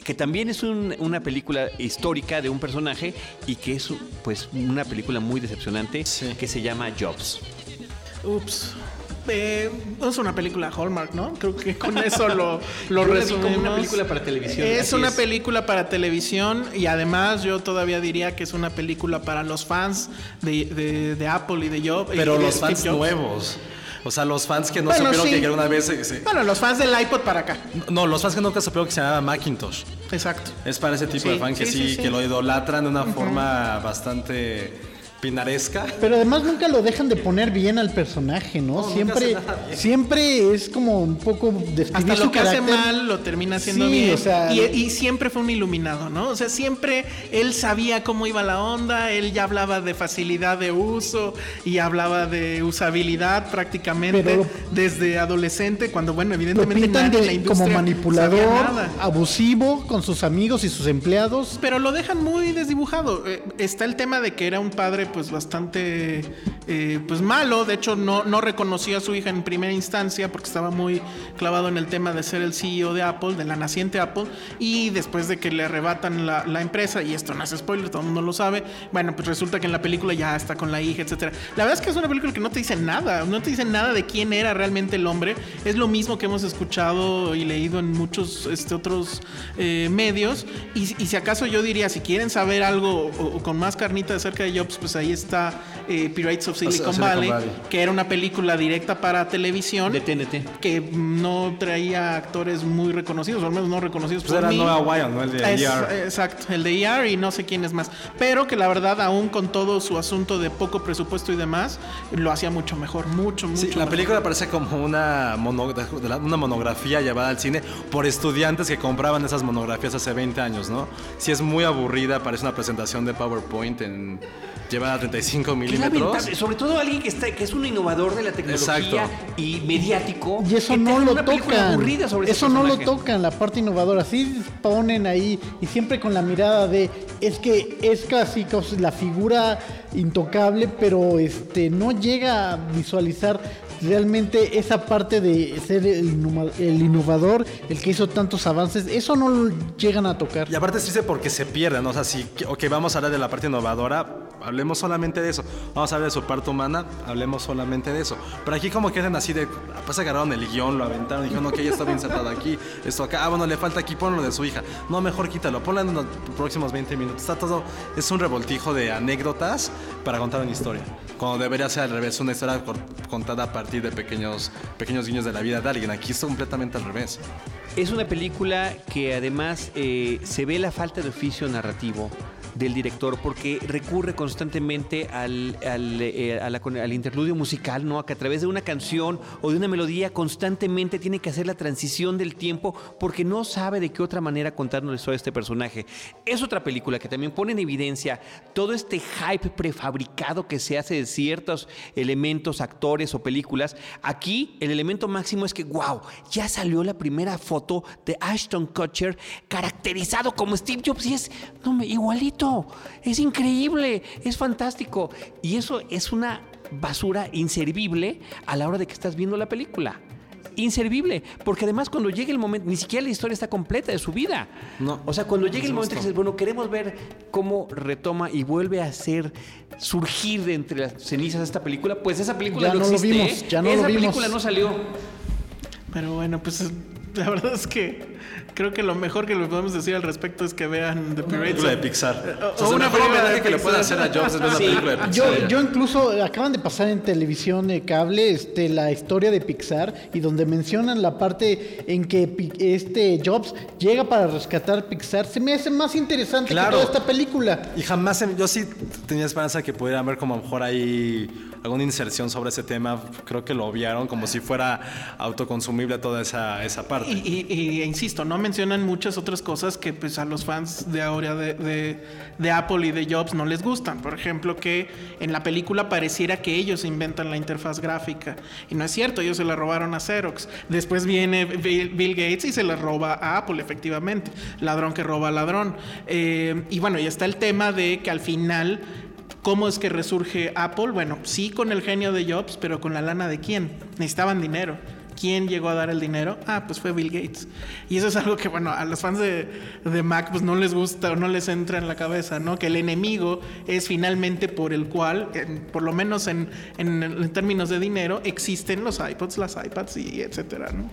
que también es un- una película histórica de un personaje y que es pues una película muy decepcionante Sí. que se llama Jobs. Ups. Eh, es una película Hallmark, ¿no? Creo que con eso lo, lo vi como resumimos. una película para televisión, Es una es. película para televisión y además yo todavía diría que es una película para los fans de, de- de Apple y de Jobs. Pero los fans Jobs. nuevos. O sea, los fans que no Bueno, supieron sí. que alguna vez... se- Bueno, los fans del iPod para acá. No, los fans que nunca supieron que se llamaba Macintosh. Exacto. Es para ese tipo Sí, de fan que sí, sí, sí, sí. que lo idolatran de una forma bastante pinaresca. Pero además nunca lo dejan de poner bien al personaje, ¿no? siempre, hace siempre es como un poco describir Hasta su lo que hace carácter. mal lo termina haciendo Sí, bien. o sea- y, y siempre fue un iluminado, ¿no? O sea, siempre él sabía cómo iba la onda, él ya hablaba de facilidad de uso y hablaba de usabilidad prácticamente Pero- desde adolescente, cuando, bueno, evidentemente nadie en la de- como manipulador, abusivo con sus amigos y sus empleados. Pero lo dejan muy desdibujado. Eh, está el tema de que era un padre pues bastante eh, pues malo. De hecho, no, no reconoció a su hija en primera instancia porque estaba muy clavado en el tema de ser el CEO de Apple, de la naciente Apple. Y después de que le arrebatan la, la empresa, y esto no es spoiler, todo el mundo lo sabe, bueno, pues resulta que en la película ya está con la hija, etcétera. La verdad es que es una película que no te dice nada, no te dice nada de quién era realmente el hombre. Es lo mismo que hemos escuchado y leído en muchos este, otros eh, medios. Y, y si acaso yo diría, si quieren saber algo o, o con más carnita acerca de Jobs, pues ahí está eh, Pirates of Silicon, Valley, Valley. que era una película directa para televisión. De TNT. que no traía actores muy reconocidos, o al menos no reconocidos Pues por era mí. Noah Wyle, ¿no? El de Es- ER. Exacto, el de ER y no sé quién es más. Pero que la verdad, aún con todo su asunto de poco presupuesto y demás, lo hacía mucho mejor, mucho, mucho Sí, la mejor. película parece como una, mono- monografía llevada al cine por estudiantes que compraban esas monografías hace 20 años, ¿no? Sí es muy aburrida, parece una presentación de PowerPoint en, llevada a 35 Qué milímetros. lamentable, sobre todo alguien que está que es un innovador de la tecnología Exacto. y mediático. Y eso no lo tocan. sobre Eso no lo tocan, la parte innovadora. Sí ponen ahí y siempre con la mirada de es que es casi casi la figura intocable, pero este no llega a visualizar realmente esa parte de ser el, innova- el innovador, el que hizo tantos avances. Eso no lo llegan a tocar. Y aparte sí sé porque se pierden, o sea, si, ok, vamos a hablar de la parte innovadora, hablemos solamente de eso. Vamos a hablar de su parte humana, hablemos solamente de eso. Pero aquí como quedan así de, pues agarraron el guion, lo aventaron, dijeron, ok, ya está bien insertado aquí, esto acá, ah, bueno, le falta aquí, ponlo de su hija. No, mejor quítalo, ponlo en los próximos 20 minutos. Está todo, es un revoltijo de anécdotas para contar una historia. Cuando debería ser al revés, una historia contada a partir de pequeños, pequeños guiños de la vida de alguien. Aquí es completamente al revés. Es una película que además eh, se ve la falta de oficio narrativo del director porque recurre constantemente al, al, eh, a al interludio musical, ¿no? Que a través de una canción o de una melodía constantemente tiene que hacer la transición del tiempo porque no sabe de qué otra manera contarnos de este personaje. Es otra película que también pone en evidencia todo este hype prefabricado que se hace de ciertos elementos, actores o películas. Aquí el elemento máximo es que, wow, ya salió la primera foto de Ashton Kutcher caracterizado como Steve Jobs y es no, igualito. Bonito, es increíble, es fantástico. Y eso es una basura inservible a la hora de que estás viendo la película. Inservible, porque además cuando llegue el momento, ni siquiera la historia está completa de su vida. No. O sea, cuando llegue el momento que dices, bueno, queremos ver cómo retoma y vuelve a hacer surgir de entre las cenizas esta película, pues esa película Ya no, no lo existe. vimos, ¿eh? ya no esa lo vimos. película no salió. Pero bueno, pues la verdad es que creo que lo mejor que le podemos decir al respecto es que vean The Pirates. película de Pixar. O- O sea, o una película de que le puede hacer a Jobs es ver una Sí. película de Pixar. Yo, yo incluso acaban de pasar en televisión de cable este, la historia de Pixar y donde mencionan la parte en que este Jobs llega para rescatar Pixar, se me hace más interesante Claro. que toda esta película. Y jamás, yo sí tenía esperanza de que pudieran ver como a lo mejor ahí alguna inserción sobre ese tema. Creo que lo obviaron como si fuera autoconsumible toda esa, esa parte. Y, y- y, e insisto, no mencionan muchas otras cosas que pues a los fans de ahora de, de- Apple y de Jobs no les gustan. Por ejemplo, que en la película pareciera que ellos inventan la interfaz gráfica. Y no es cierto, ellos se la robaron a Xerox. Después viene Bill, Bill Gates y se la roba a Apple, efectivamente. Ladrón que roba a ladrón. Eh, y bueno, y está el tema de que al final... ¿Cómo es que resurge Apple? Bueno, sí con el genio de Jobs, pero con la lana de quién? Necesitaban dinero. ¿Quién llegó a dar el dinero? Ah, pues fue Bill Gates. Y eso es algo que, bueno, a los fans de, de Mac pues no les gusta o no les entra en la cabeza, ¿no? Que el enemigo es finalmente por el cual, por lo menos en, en- en términos de dinero, existen los iPods, las iPads y etcétera, ¿no?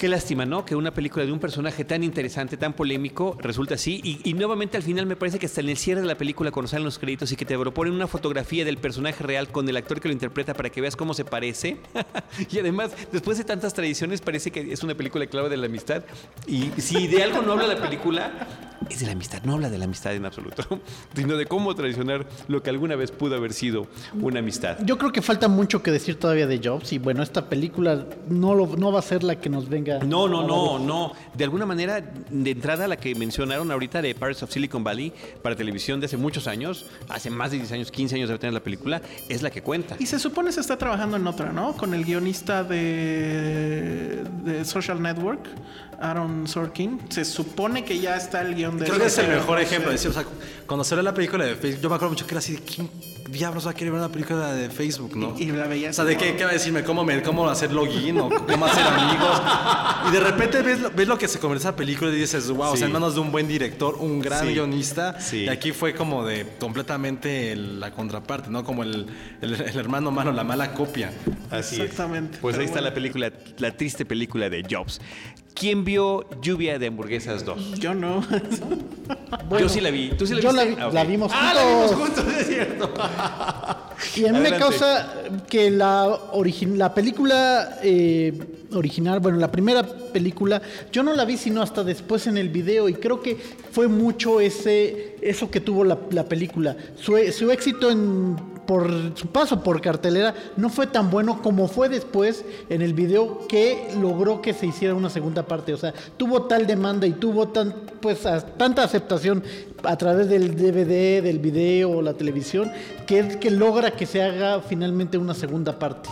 Qué lástima, ¿no? Que una película de un personaje tan interesante, tan polémico, resulta así. Y, y nuevamente al final me parece que hasta en el cierre de la película, cuando salen los créditos y que te proponen una fotografía del personaje real con el actor que lo interpreta para que veas cómo se parece. y además, después de tantas tradiciones, parece que es una película clave de la amistad. Y si de algo no habla la película, es de la amistad. No habla de la amistad en absoluto, sino de cómo traicionar lo que alguna vez pudo haber sido una amistad. Yo creo que falta mucho que decir todavía de Jobs y bueno, esta película no, no va a ser la que nos venga. No, no, no, no. De alguna manera, de entrada, la que mencionaron ahorita de Pirates of Silicon Valley para televisión de hace muchos años, hace más de 10 años, 15 años de tener la película, es la que cuenta. Y se supone se está trabajando en otra, ¿no? Con el guionista de, de Social Network, Aaron Sorkin. Se supone que ya está el guion de... Creo que es el mejor no ejemplo. sé. O sea, cuando se ve la película de Facebook, yo me acuerdo mucho que era así de quién diablos va a querer ver una película de Facebook, ¿no? Y- y la veías O sea, de qué, qué va a decirme, cómo, me, cómo hacer login o cómo hacer amigos. Y de repente ves, lo- ves lo que se convierte esa película y dices, wow, o sea, en manos de un buen director, un gran Sí. guionista. Sí. Y aquí fue como de completamente el- la contraparte, ¿no? Como el, el- el hermano malo, la mala copia. Así es. Exactamente. Pues ahí está la película, la triste película de Jobs. ¿Quién vio Lluvia de Hamburguesas 2? Yo no. Yo sí la vi. ¿Tú sí la yo la vi- Ah, la vimos Ah, la vimos juntos. juntos, es cierto. Y a mí me causa que la, origi- la película eh, original, bueno, la primera película, yo no la vi sino hasta después en el video y creo que fue mucho ese eso que tuvo la, la película. Su, su éxito en, por su paso por cartelera no fue tan bueno como fue después en el video que logró que se hiciera una segunda parte. O sea, tuvo tal demanda y tuvo pues, tanta aceptación a través del DVD, del video o la televisión, que es que logra que se haga finalmente una segunda parte.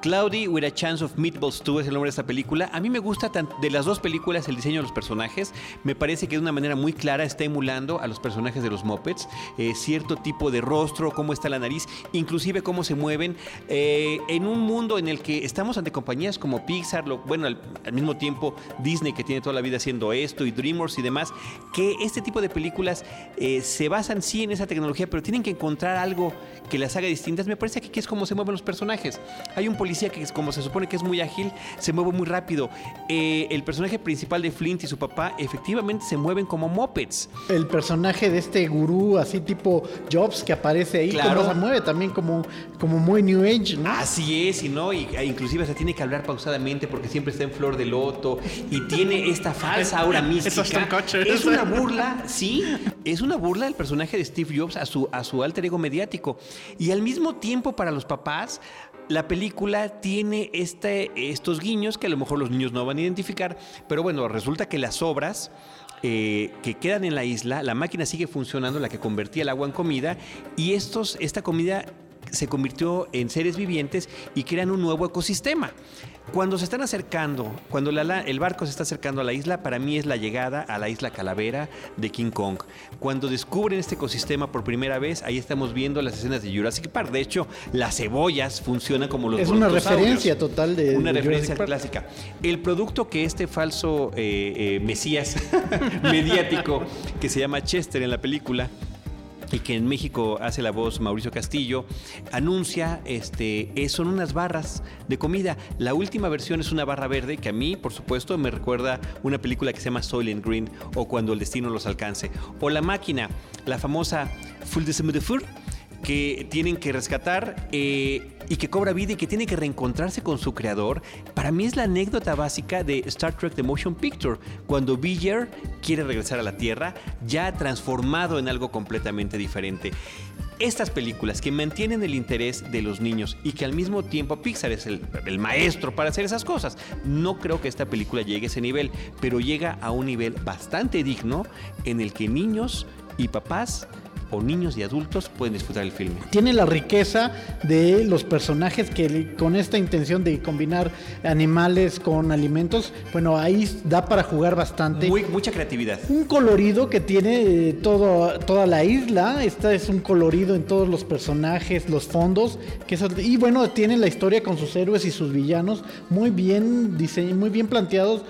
Cloudy with a Chance of Meatballs 2 es el nombre de esta película. A mí me gusta de las dos películas el diseño de los personajes. Me parece que de una manera muy clara está emulando a los personajes de los Muppets. Eh, cierto tipo de rostro, cómo está la nariz, inclusive cómo se mueven. Eh, en un mundo en el que estamos ante compañías como Pixar, lo- bueno, al, al mismo tiempo Disney que tiene toda la vida haciendo esto y DreamWorks y demás, que este tipo de películas eh, se basan sí en esa tecnología, pero tienen que encontrar algo que las haga distintas. Me parece que aquí es como se mueven los personajes. Hay un policía que, como se supone que es muy ágil, se mueve muy rápido. Eh, el personaje principal de Flint y su papá efectivamente se mueven como mopeds. El personaje de este gurú, así tipo Jobs, que aparece ahí, Claro. como se mueve también como, como muy New Age, ¿no? Así es, y no, y e inclusive se tiene que hablar pausadamente porque siempre está en flor de loto y tiene esta falsa aura mística. Es una burla, sí, es una burla el personaje de Steve Jobs a su, a su alter ego mediático. Y al mismo tiempo para los papás, la película tiene este, estos guiños que a lo mejor los niños no van a identificar, pero bueno, resulta que las obras eh, que quedan en la isla, la máquina sigue funcionando, la que convertía el agua en comida, y estos, esta comida se convirtió en seres vivientes y crean un nuevo ecosistema. Cuando se están acercando, cuando la- el barco se está acercando a la isla, para mí es la llegada a la isla Calavera de King Kong. Cuando descubren este ecosistema por primera vez, ahí estamos viendo las escenas de Jurassic Park. De hecho, las cebollas funcionan como los Es una referencia total de- Una de referencia Jurassic Park. clásica. El producto que este falso eh, eh, mesías mediático que se llama Chester en la película y que en México hace la voz Mauricio Castillo, anuncia, este, eh, son unas barras de comida. La última versión es una barra verde que a mí, por supuesto, me recuerda una película que se llama Soylent Green o Cuando el destino los alcance. O la máquina, la famosa Full de Semaine de Fur, que tienen que rescatar eh, y que cobra vida y que tiene que reencontrarse con su creador. Para mí es la anécdota básica de Star Trek The Motion Picture, cuando Villar quiere regresar a la Tierra, ya transformado en algo completamente diferente. Estas películas que mantienen el interés de los niños y que al mismo tiempo Pixar es el, el maestro para hacer esas cosas. No creo que esta película llegue a ese nivel, pero llega a un nivel bastante digno en el que niños y papás o niños y adultos pueden disfrutar el filme. tiene la riqueza de los personajes que con esta intención de combinar animales con alimentos, bueno, ahí da para jugar bastante. Muy, mucha creatividad. un colorido que tiene eh, todo, toda la isla. Esta es un colorido en todos los personajes, los fondos. Que y bueno, tiene la historia con sus héroes y sus villanos muy bien diseñados, muy bien planteados.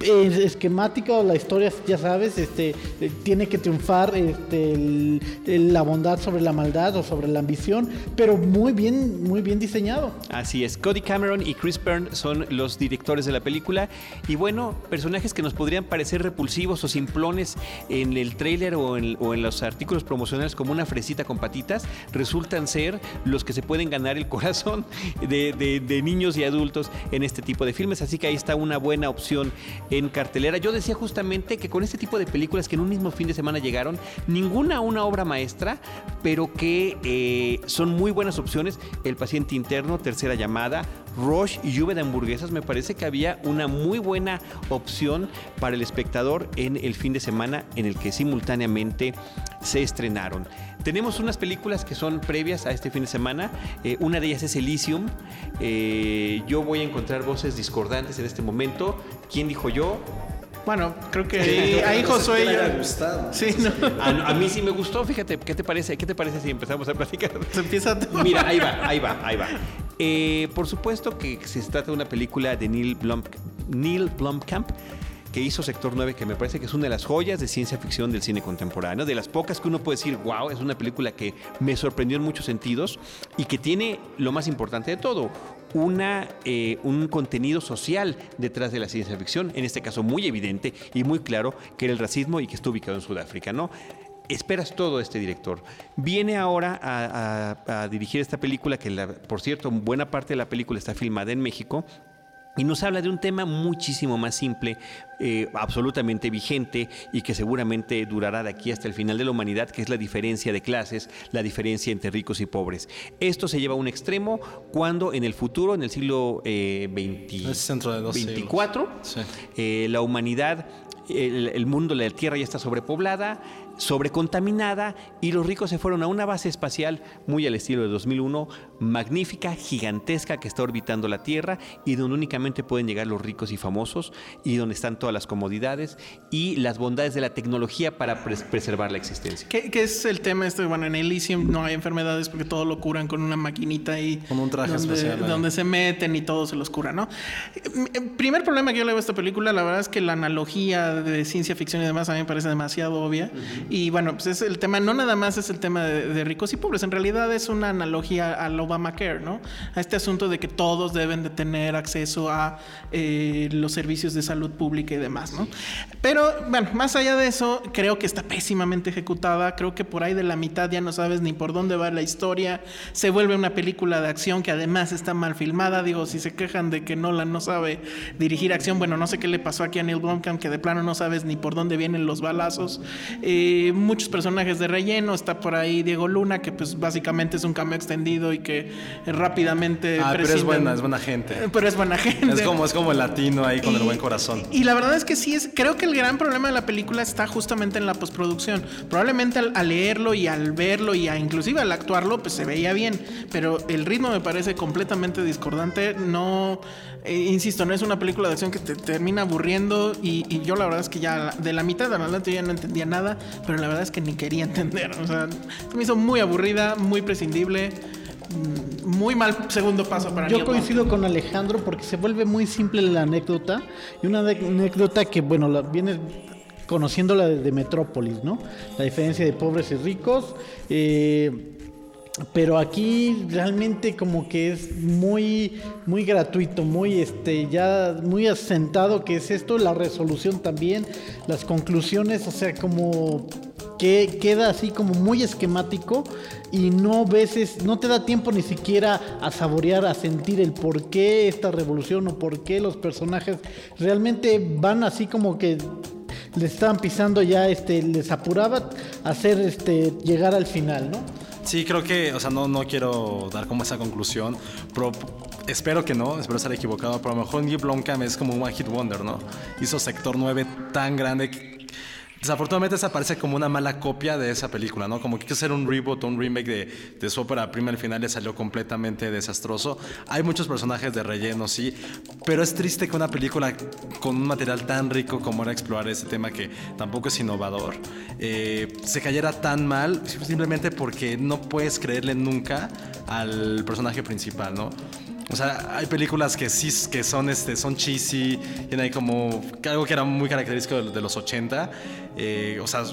Es esquemática la historia, ya sabes, este eh, tiene que triunfar este, el- la bondad sobre la maldad o sobre la ambición, pero muy bien, muy bien diseñado. Así es, Cody Cameron y Chris Byrne son los directores de la película y bueno, personajes que nos podrían parecer repulsivos o simplones en el tráiler o en, los artículos promocionales como una fresita con patitas, resultan ser los que se pueden ganar el corazón de, de- niños y adultos en este tipo de filmes, así que ahí está una buena opción en cartelera. Yo decía justamente que con este tipo de películas que en un mismo fin de semana llegaron, ninguna una maestra, pero que eh, son muy buenas opciones. El paciente interno, tercera llamada, Rush y lluvia de hamburguesas, me parece que había una muy buena opción para el espectador en el fin de semana en el que simultáneamente se estrenaron. Tenemos unas películas que son previas a este fin de semana. Eh, una de ellas es Elysium. Eh, yo voy a encontrar voces discordantes en este momento. ¿Quién dijo yo? Bueno, creo que Sí, ahí yo- gustado. Sí, no. A, a mí sí me gustó, fíjate, ¿qué te parece? ¿Qué te parece si empezamos a platicar? Se empieza todo. Mira, ahí va, ahí va, ahí va. Eh, por supuesto que se trata de una película de Neil, Blom, Neil Blomkamp que hizo Sector 9, que me parece que es una de las joyas de ciencia ficción del cine contemporáneo, de las pocas que uno puede decir, wow, es una película que me sorprendió en muchos sentidos y que tiene lo más importante de todo, una, eh, un contenido social detrás de la ciencia ficción, en este caso muy evidente y muy claro, que era el racismo y que está ubicado en Sudáfrica, ¿no? Esperas todo este director. Viene ahora a, dirigir esta película, que por cierto, buena parte de la película está filmada en México. Y nos habla de un tema muchísimo más simple, eh, absolutamente vigente y que seguramente durará de aquí hasta el final de la humanidad, que es la diferencia de clases, la diferencia entre ricos y pobres. Esto se lleva a un extremo cuando en el futuro, en el siglo eh, 20 Es dentro de dos siglos. 24, Sí. eh, la humanidad, el, el mundo, la Tierra ya está sobrepoblada, sobrecontaminada y los ricos se fueron a una base espacial muy al estilo de 2001, magnífica, gigantesca que está orbitando la Tierra y donde únicamente pueden llegar los ricos y famosos y donde están todas las comodidades y las bondades de la tecnología para pres- preservar la existencia. ¿Qué, qué es el tema este? Bueno, en Elysium no hay enfermedades porque todo lo curan con una maquinita y Con un traje donde, especial, ¿eh? donde se meten y todo se los cura, ¿no? El primer problema que yo le veo a esta película, la verdad es que la analogía de ciencia ficción y demás a mí me parece demasiado obvia. Y bueno, pues es el tema, no nada más es el tema de, de ricos y pobres, en realidad es una analogía al Obamacare, ¿no? A este asunto de que todos deben de tener acceso a eh, los servicios de salud pública y demás, ¿no? Pero bueno, más allá de eso, creo que está pésimamente ejecutada, creo que por ahí de la mitad ya no sabes ni por dónde va la historia, se vuelve una película de acción que además está mal filmada, digo, si se quejan de que Nolan no sabe dirigir acción, bueno, no sé qué le pasó aquí a Neil Blomkamp, que de plano no sabes ni por dónde vienen los balazos. Eh, muchos personajes de relleno. Está por ahí Diego Luna, que pues básicamente es un cambio extendido y que eh, rápidamente. Ah, pero es buena, es buena gente. Eh, Pero es buena gente. Es como, es como el latino ahí con el Y- buen corazón. Y la verdad es que sí es, creo que el gran problema de la película está justamente en la postproducción. Probablemente al, al leerlo y al verlo y a, inclusive al actuarlo, pues se veía bien. Pero el ritmo me parece completamente discordante. No, eh, insisto, no es una película de acción que te termina aburriendo. Y, y yo la verdad es que ya de la mitad de adelante yo ya no entendía nada. Pero la verdad es que ni quería entender. O sea, se me hizo muy aburrida, muy prescindible. Mm, Muy mal segundo paso para Yo coincido con Alejandro porque se vuelve muy simple la anécdota y una anécdota que, bueno, la, viene conociendo la de, de Metrópolis, ¿no? La diferencia de pobres y ricos. eh, pero aquí realmente como que es muy muy gratuito, muy este ya muy asentado que es esto, la resolución también, las conclusiones, o sea, como que queda así como muy esquemático y no veces no te da tiempo ni siquiera a saborear, a sentir el por qué esta revolución o por qué los personajes realmente van así como que le estaban pisando ya este les apuraba hacer este llegar al final, ¿no? Sí, creo que, o sea, no, no quiero dar como esa conclusión, pero espero que no, espero estar equivocado, pero a lo mejor Neil Blomkamp es como un one hit wonder, ¿no? Hizo Sector 9 tan grande que desafortunadamente esa parece como una mala copia de esa película, ¿no? Como que quiso hacer un reboot un remake de, de su ópera prima, al final le salió completamente desastroso. Hay muchos personajes de relleno, sí, pero es triste que una película con un material tan rico como era explorar ese tema que tampoco es innovador, eh, se cayera tan mal simplemente porque no puedes creerle nunca al personaje principal, ¿no? O sea, hay películas que sí que son este son cheesy, tienen ahí como algo que era muy característico de, de los 80. eh, o sea,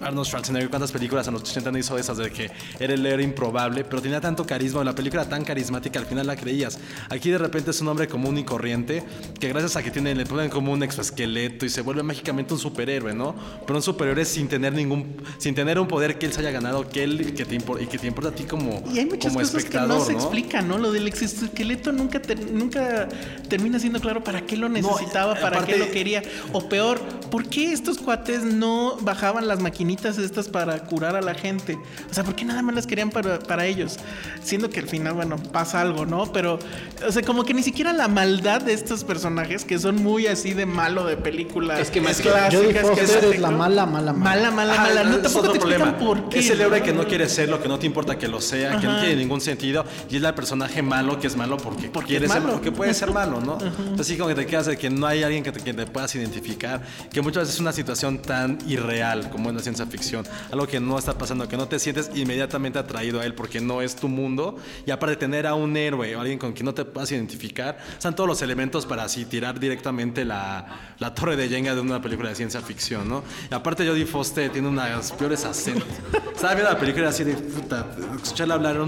Arnold Schwarzenegger, ¿cuántas películas en los 80 no hizo esas de que era el héroe improbable, pero tenía tanto carisma, la película tan carismática, al final la creías. Aquí de repente es un hombre común y corriente que gracias a que tiene, le ponen como un exoesqueleto y se vuelve mágicamente un superhéroe, ¿no? Pero un superhéroe sin tener ningún, sin tener un poder que él se haya ganado, que él que te impor- y que te importa a ti como, Y hay muchas como cosas que espectador, no se ¿no? explican, ¿no? Lo del exoesqueleto nunca, ter- nunca termina siendo claro para qué lo necesitaba, para aparte- qué lo quería. O peor, ¿por qué estos cuates no bajaban las maquinitas estas para curar a la gente? O sea, ¿por qué nada más las querían para, para ellos? Siendo que al final, bueno, pasa algo, ¿no? Pero, o sea, como que ni siquiera la maldad de estos personajes, que son muy así de malo de películas Es que más que- clásicas. Jodie que Foster hacen, es la ¿no? mala, mala, mala. Mala, mala, Ajá, mala. No es tampoco te explican problema. por qué. Es el héroe ¿no? que no quiere ser lo que no te importa que lo sea, que no Ajá. tiene ningún sentido. Y es el personaje malo que es malo porque, Porque quiere es ser malo. porque puede ser malo, ¿no? Así como que te quedas de que no hay alguien que te, que te puedas identificar. Que muchas veces es una situación tan irreal como en la ciencia ficción. Algo que no está pasando, que no te sientes inmediatamente atraído a él porque no es tu mundo. Y aparte de tener a un héroe o alguien con quien no te puedas identificar, están todos los elementos para así tirar directamente la, la torre de Jenga de una película de ciencia ficción, ¿no? Y aparte Jodie Foster tiene unas peores acentos. Estaba viendo la película así de puta, escucharla hablar era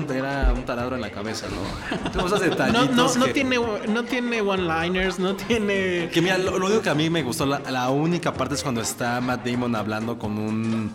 un- taladro en la cabeza, ¿no? Tengo esos No, detallitos no, no que- tiene, no tiene one-liners, no tiene... que mira, lo, lo único que a mí me gustó, la, la única parte es cuando está Matt Damon hablando con un. Um,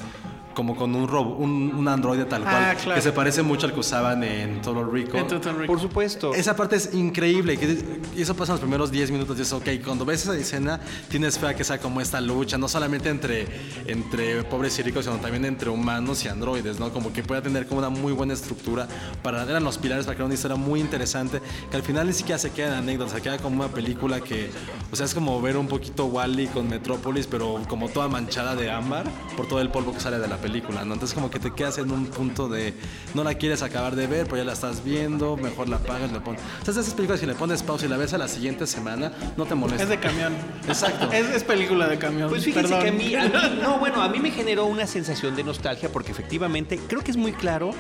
Como con un robo, un, un androide tal cual. Ah, claro. Que se parece mucho al que usaban en Total Recall. en Total Recall. Por supuesto. Esa parte es increíble. Que, y eso pasa en los primeros 10 minutos. Y es ok. Cuando ves esa escena, tienes fe a que sea como esta lucha, no solamente entre, entre pobres y ricos, sino también entre humanos y androides, ¿no? Como que pueda tener como una muy buena estructura. Para, eran los pilares para crear una historia muy interesante. Que al final ni siquiera se queda en anécdotas, se queda como una película que, o sea, es como ver un poquito Wally con Metrópolis, pero como toda manchada de ámbar por todo el polvo que sale de la película, ¿no? Entonces, como que te quedas en un punto de no la quieres acabar de ver, pero ya la estás viendo, mejor la pagas, le pones. O sea, esas películas que le pones pausa y la ves a la siguiente semana, no te molesta. Es de camión. Exacto. Es, es película de camión. Pues fíjense perdón. que a mí, a mí- no, bueno, a mí me generó una sensación de nostalgia porque efectivamente creo que es muy claro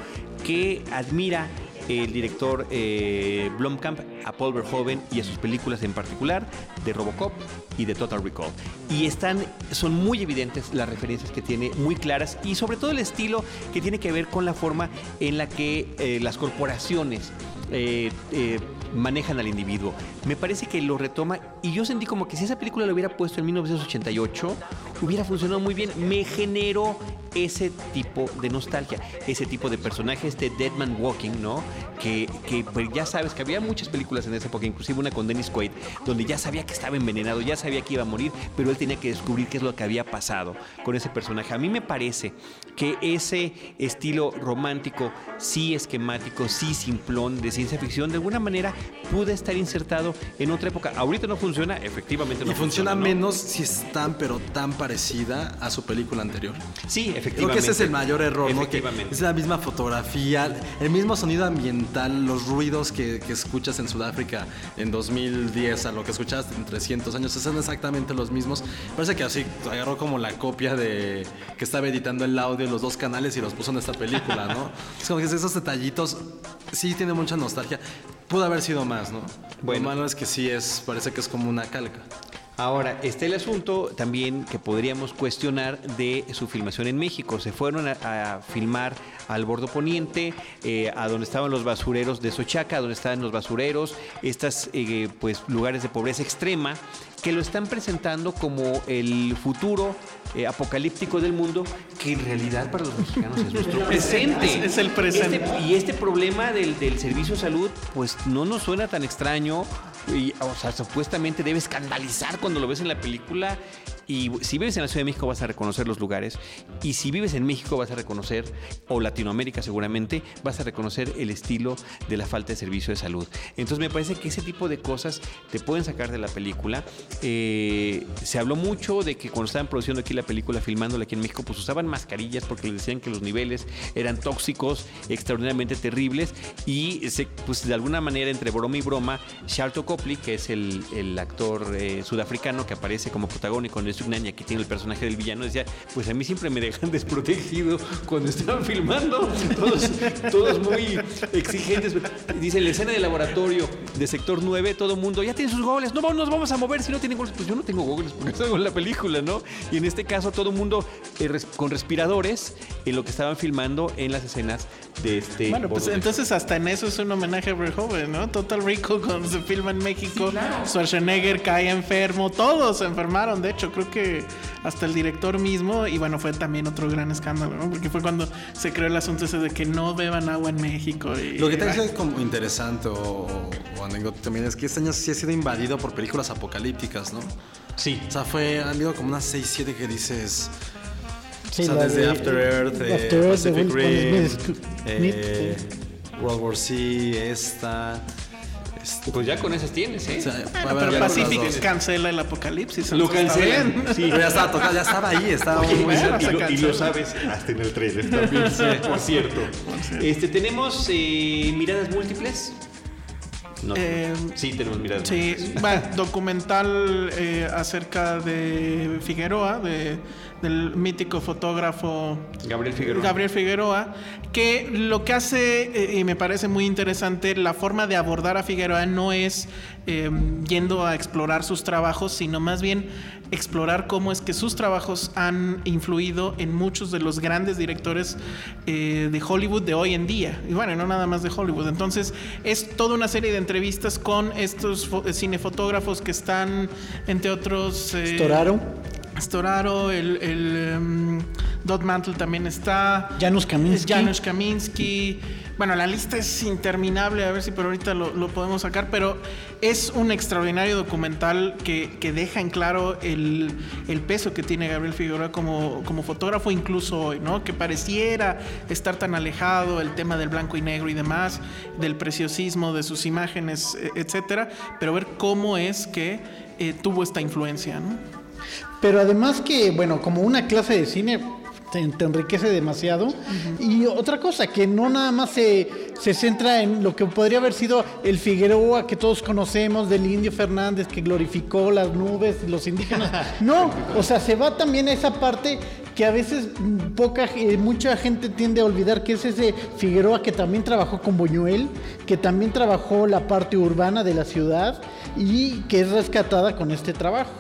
que admira el director eh, Blomkamp a Paul Verhoeven y a sus películas en particular de Robocop y de Total Recall. Y están, son muy evidentes las referencias que tiene, muy claras y sobre todo el estilo que tiene que ver con la forma en la que eh, las corporaciones eh, manejan al individuo. Me parece que lo retoma y yo sentí como que si esa película lo hubiera puesto en 1988 hubiera funcionado muy bien. Me generó ese tipo de nostalgia, ese tipo de personaje, este Dead Man Walking, ¿no? Que, que pues, ya sabes que había muchas películas en esa época, inclusive una con Dennis Quaid, donde ya sabía que estaba envenenado, ya sabía que iba a morir, pero él tenía que descubrir qué es lo que había pasado con ese personaje. A mí me parece que ese estilo romántico, sí esquemático, sí simplón de ciencia ficción, de alguna manera pudo estar insertado en otra época. Ahorita no funciona, efectivamente no Y funciona ¿no? menos si es tan, pero tan parecida a su película anterior. Sí, efectivamente. Creo que ese es el mayor error, ¿no? Que es la misma fotografía, el mismo sonido ambiental, los ruidos que, que escuchas en Sudáfrica en 2010 a lo que escuchabas en 300 años, son exactamente los mismos. Parece que así agarró como la copia de que estaba editando el audio los dos canales y los puso en esta película, ¿no? es como que esos detallitos sí tiene mucha nostalgia. Pudo haber sido más, ¿no? Bueno. Que sí es, parece que es como una calca. Ahora, está el asunto también que podríamos cuestionar de su filmación en México. Se fueron a, a filmar al Bordo Poniente, eh, a donde estaban los basureros de Sochaca, donde estaban los basureros, estos pues, lugares de pobreza extrema, que lo están presentando como el futuro eh, apocalíptico del mundo, que en realidad para los mexicanos es nuestro presente. Es- es el presente. Este- y este problema del, del servicio de salud, pues no nos suena tan extraño. Y, o sea, supuestamente debe escandalizar cuando lo ves en la película. Y si vives en la Ciudad de México vas a reconocer los lugares. Y si vives en México vas a reconocer, o Latinoamérica seguramente, vas a reconocer el estilo de la falta de servicio de salud. Entonces me parece que ese tipo de cosas te pueden sacar de la película. Eh, se habló mucho de que cuando estaban produciendo aquí la película, filmándola aquí en México, pues usaban mascarillas porque les decían que los niveles eran tóxicos, extraordinariamente terribles. Y se, pues de alguna manera, entre broma y broma, Sharlto Copley, que es el, el actor eh, sudafricano que aparece como protagónico en Sugnan y aquí tiene el personaje del villano, decía, pues a mí siempre me dejan desprotegido cuando estaban filmando, todos, todos muy exigentes. Dice, en la escena de laboratorio de sector 9, todo mundo, ya tiene sus goles, no nos vamos a mover si no tienen goles. Pues yo no tengo goles porque estoy en la película, ¿no? Y en este caso todo mundo eh, res- con respiradores en lo que estaban filmando en las escenas de este... Bueno, pues entonces hasta en eso es un homenaje a Verhoeven, ¿no? Total Rico cuando se filma en México, Schwarzenegger cae enfermo, todos se enfermaron, de hecho, creo que hasta el director mismo, y bueno, fue también otro gran escándalo, ¿no? Porque fue cuando se creó el asunto ese de que no beban agua en México. Y, Lo que te es como interesante o, o anécdota también es que este año sí ha sido invadido por películas apocalípticas, ¿no? Sí. O sea, fue, han habido como unas 6, 7 que dices... Sí, o sea, desde de- After Earth, eh, After Earth, Pacific Rim, Smith, eh, Smith, World War C, esta... este, Pues ya con esas tienes, ¿eh? o sea, Bueno, puede haber pero Pacific cancela el apocalipsis. Lo cancelan. Sí. Pero ya estaba tocado, ya estaba ahí, estaba Oye, muy y, bueno, lo- se y lo, y cancela. lo sabes hasta en el trailer también, por cierto. Este, ¿Tenemos eh, miradas múltiples? No. Eh, sí, tenemos miradas Sí, múltiples. bueno, documental eh, acerca de Figueroa, de- del mítico fotógrafo Gabriel Figueroa. Gabriel Figueroa, que lo que hace, eh, y me parece muy interesante, la forma de abordar a Figueroa no es eh, yendo a explorar sus trabajos, sino más bien explorar cómo es que sus trabajos han influido en muchos de los grandes directores eh, de Hollywood de hoy en día. Y bueno, no nada más de Hollywood. Entonces, es toda una serie de entrevistas con estos fo- cinefotógrafos que están, entre otros... eh, Storaro, Storaro, el, el em, Dot Mantle también está. Janusz Kaminski. Janusz Kaminski. Bueno, la lista es interminable, a ver si por ahorita lo, lo podemos sacar, pero es un extraordinario documental que, que deja en claro el, el peso que tiene Gabriel Figueroa como, como fotógrafo, incluso hoy, ¿no? Que pareciera estar tan alejado el tema del blanco y negro y demás, del preciosismo de sus imágenes, e- etcétera, pero ver cómo es que eh, tuvo esta influencia, ¿no? Pero además que, bueno, como una clase de cine te, te enriquece demasiado. Y otra cosa, que no nada más se, se centra en lo que podría haber sido el Figueroa que todos conocemos, del Indio Fernández que glorificó las nubes, los indígenas. No, o sea, se va también a esa parte que a veces poca, eh, mucha gente tiende a olvidar que es ese Figueroa que también trabajó con Buñuel, que también trabajó la parte urbana de la ciudad y que es rescatada con este trabajo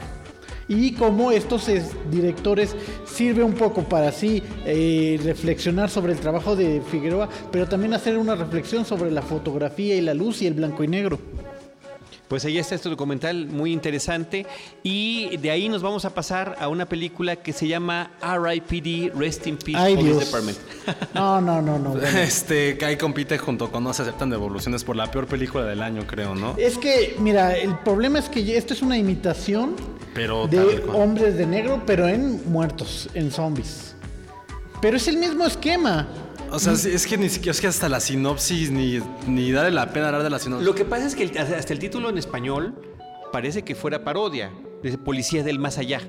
y cómo estos es- directores sirve un poco para así eh, reflexionar sobre el trabajo de Figueroa, pero también hacer una reflexión sobre la fotografía y la luz y el blanco y negro. Pues ahí está este documental muy interesante y de ahí nos vamos a pasar a una película que se llama R.I.P.D. Rest in Peace Ay, Police Dios. Department. No, no, no, no. bueno. Este, que ahí compite junto con No se aceptan devoluciones por la peor película del año, creo, ¿no? Es que, mira, el problema es que esto es una imitación Pero de hombres de negro, pero en muertos, en zombies. Pero es el mismo esquema. O sea, es que ni siquiera es que hasta la sinopsis, ni, ni darle la pena hablar de la sinopsis. Lo que pasa es que el- hasta el título en español parece que fuera parodia. Dice Policía del Más Allá.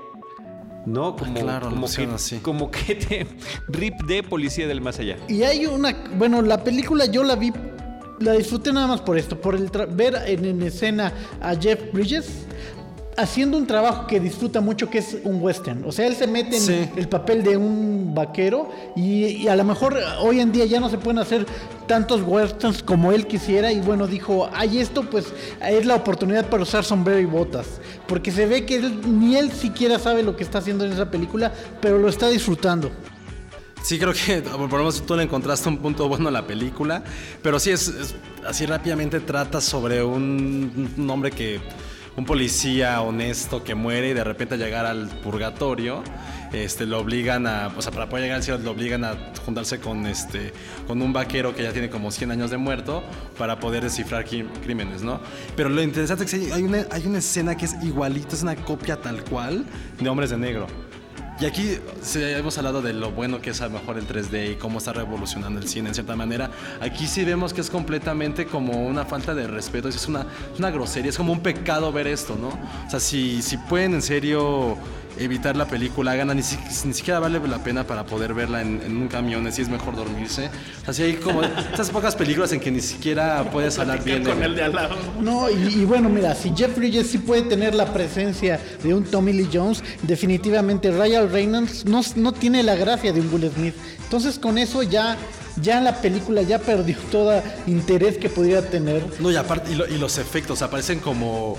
¿No? Como, claro, como, que, así. como que te rip de Policía del Más Allá. Y hay una, bueno, la película yo la vi, la disfruté nada más por esto, por el ver en, en escena a Jeff Bridges haciendo un trabajo que disfruta mucho, que es un western. O sea, él se mete en Sí. el papel de un vaquero y, y a lo mejor hoy en día ya no se pueden hacer tantos westerns como él quisiera y bueno, dijo, hay esto, pues es la oportunidad para usar sombrero y botas. Porque se ve que él- ni él siquiera sabe lo que está haciendo en esa película, pero lo está disfrutando. Sí, creo que por lo menos tú le encontraste un punto bueno a la película, pero sí es, es- así rápidamente trata sobre un, un hombre que un policía honesto que muere y de repente llegar al purgatorio, este lo obligan a, o sea, para poder llegar al cielo lo obligan a juntarse con este con un vaquero que ya tiene como 100 años de muerto para poder descifrar crímenes, ¿no? Pero lo interesante es que hay una, hay una escena que es igualita, es una copia tal cual de Hombres de Negro. Y aquí hemos hablado de lo bueno que es a lo mejor el 3D y cómo está revolucionando el cine en cierta manera. Aquí sí vemos que es completamente como una falta de respeto, es una, una grosería, es como un pecado ver esto, ¿no? O sea, si, si pueden en serio evitar la película, háganla, ni, si- ni siquiera vale la pena para poder verla en, en un camión, así es mejor dormirse. O sea, sí hay como estas pocas películas en que ni siquiera puedes hablar bien con de el de al lado. No, y, y bueno, mira, si Jeff Bridges sí puede tener la presencia de un Tommy Lee Jones, definitivamente Ryan Reynolds no, no tiene la gracia de un Will Smith. Entonces con eso ya, ya la película ya perdió todo interés que pudiera tener. No, y aparte, y, lo- y los efectos aparecen como,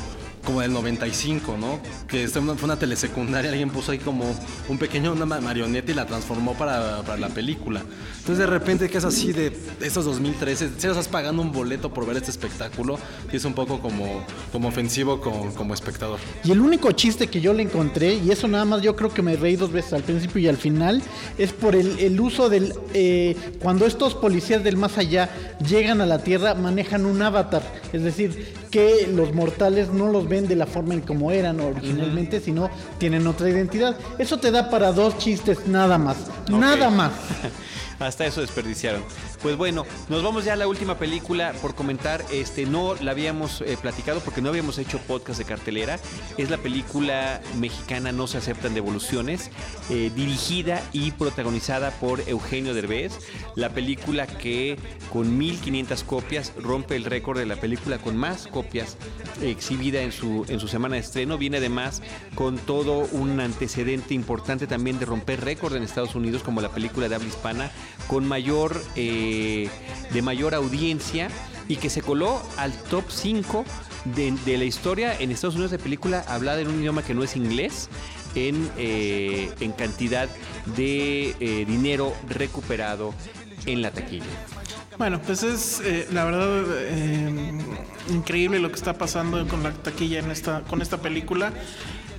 como del 95, ¿no? Que fue una telesecundaria, alguien puso ahí como un pequeño, una ma- marioneta y la transformó para, para la película. Entonces de repente que es así de estos 2013, si estás pagando un boleto por ver este espectáculo, y es un poco como, como ofensivo como espectador. Y el único chiste que yo le encontré, y eso nada más yo creo que me reí dos veces al principio y al final, es por el, el uso del... eh, cuando estos policías del más allá llegan a la Tierra, manejan un avatar. Es decir, que los mortales no los ven de la forma en como eran originalmente, sino tienen otra identidad. Eso te da para dos chistes nada más. Nada más. Hasta eso desperdiciaron. Pues bueno, nos vamos ya a la última película por comentar. Este no la habíamos eh, platicado porque no habíamos hecho podcast de cartelera. Es la película mexicana No se aceptan devoluciones, eh, dirigida y protagonizada por Eugenio Derbez. La película que con 1500 copias rompe el récord de la película con más copias eh, exhibida en su en su semana de estreno. Viene además con todo un antecedente importante también de romper récord en Estados Unidos como la película de habla hispana con mayor eh, de mayor audiencia y que se coló al top 5 de, la historia en Estados Unidos de película hablada en un idioma que no es inglés en, eh, en cantidad de eh, dinero recuperado en la taquilla. Bueno, pues es eh, la verdad increíble lo que está pasando con la taquilla en esta, con esta película.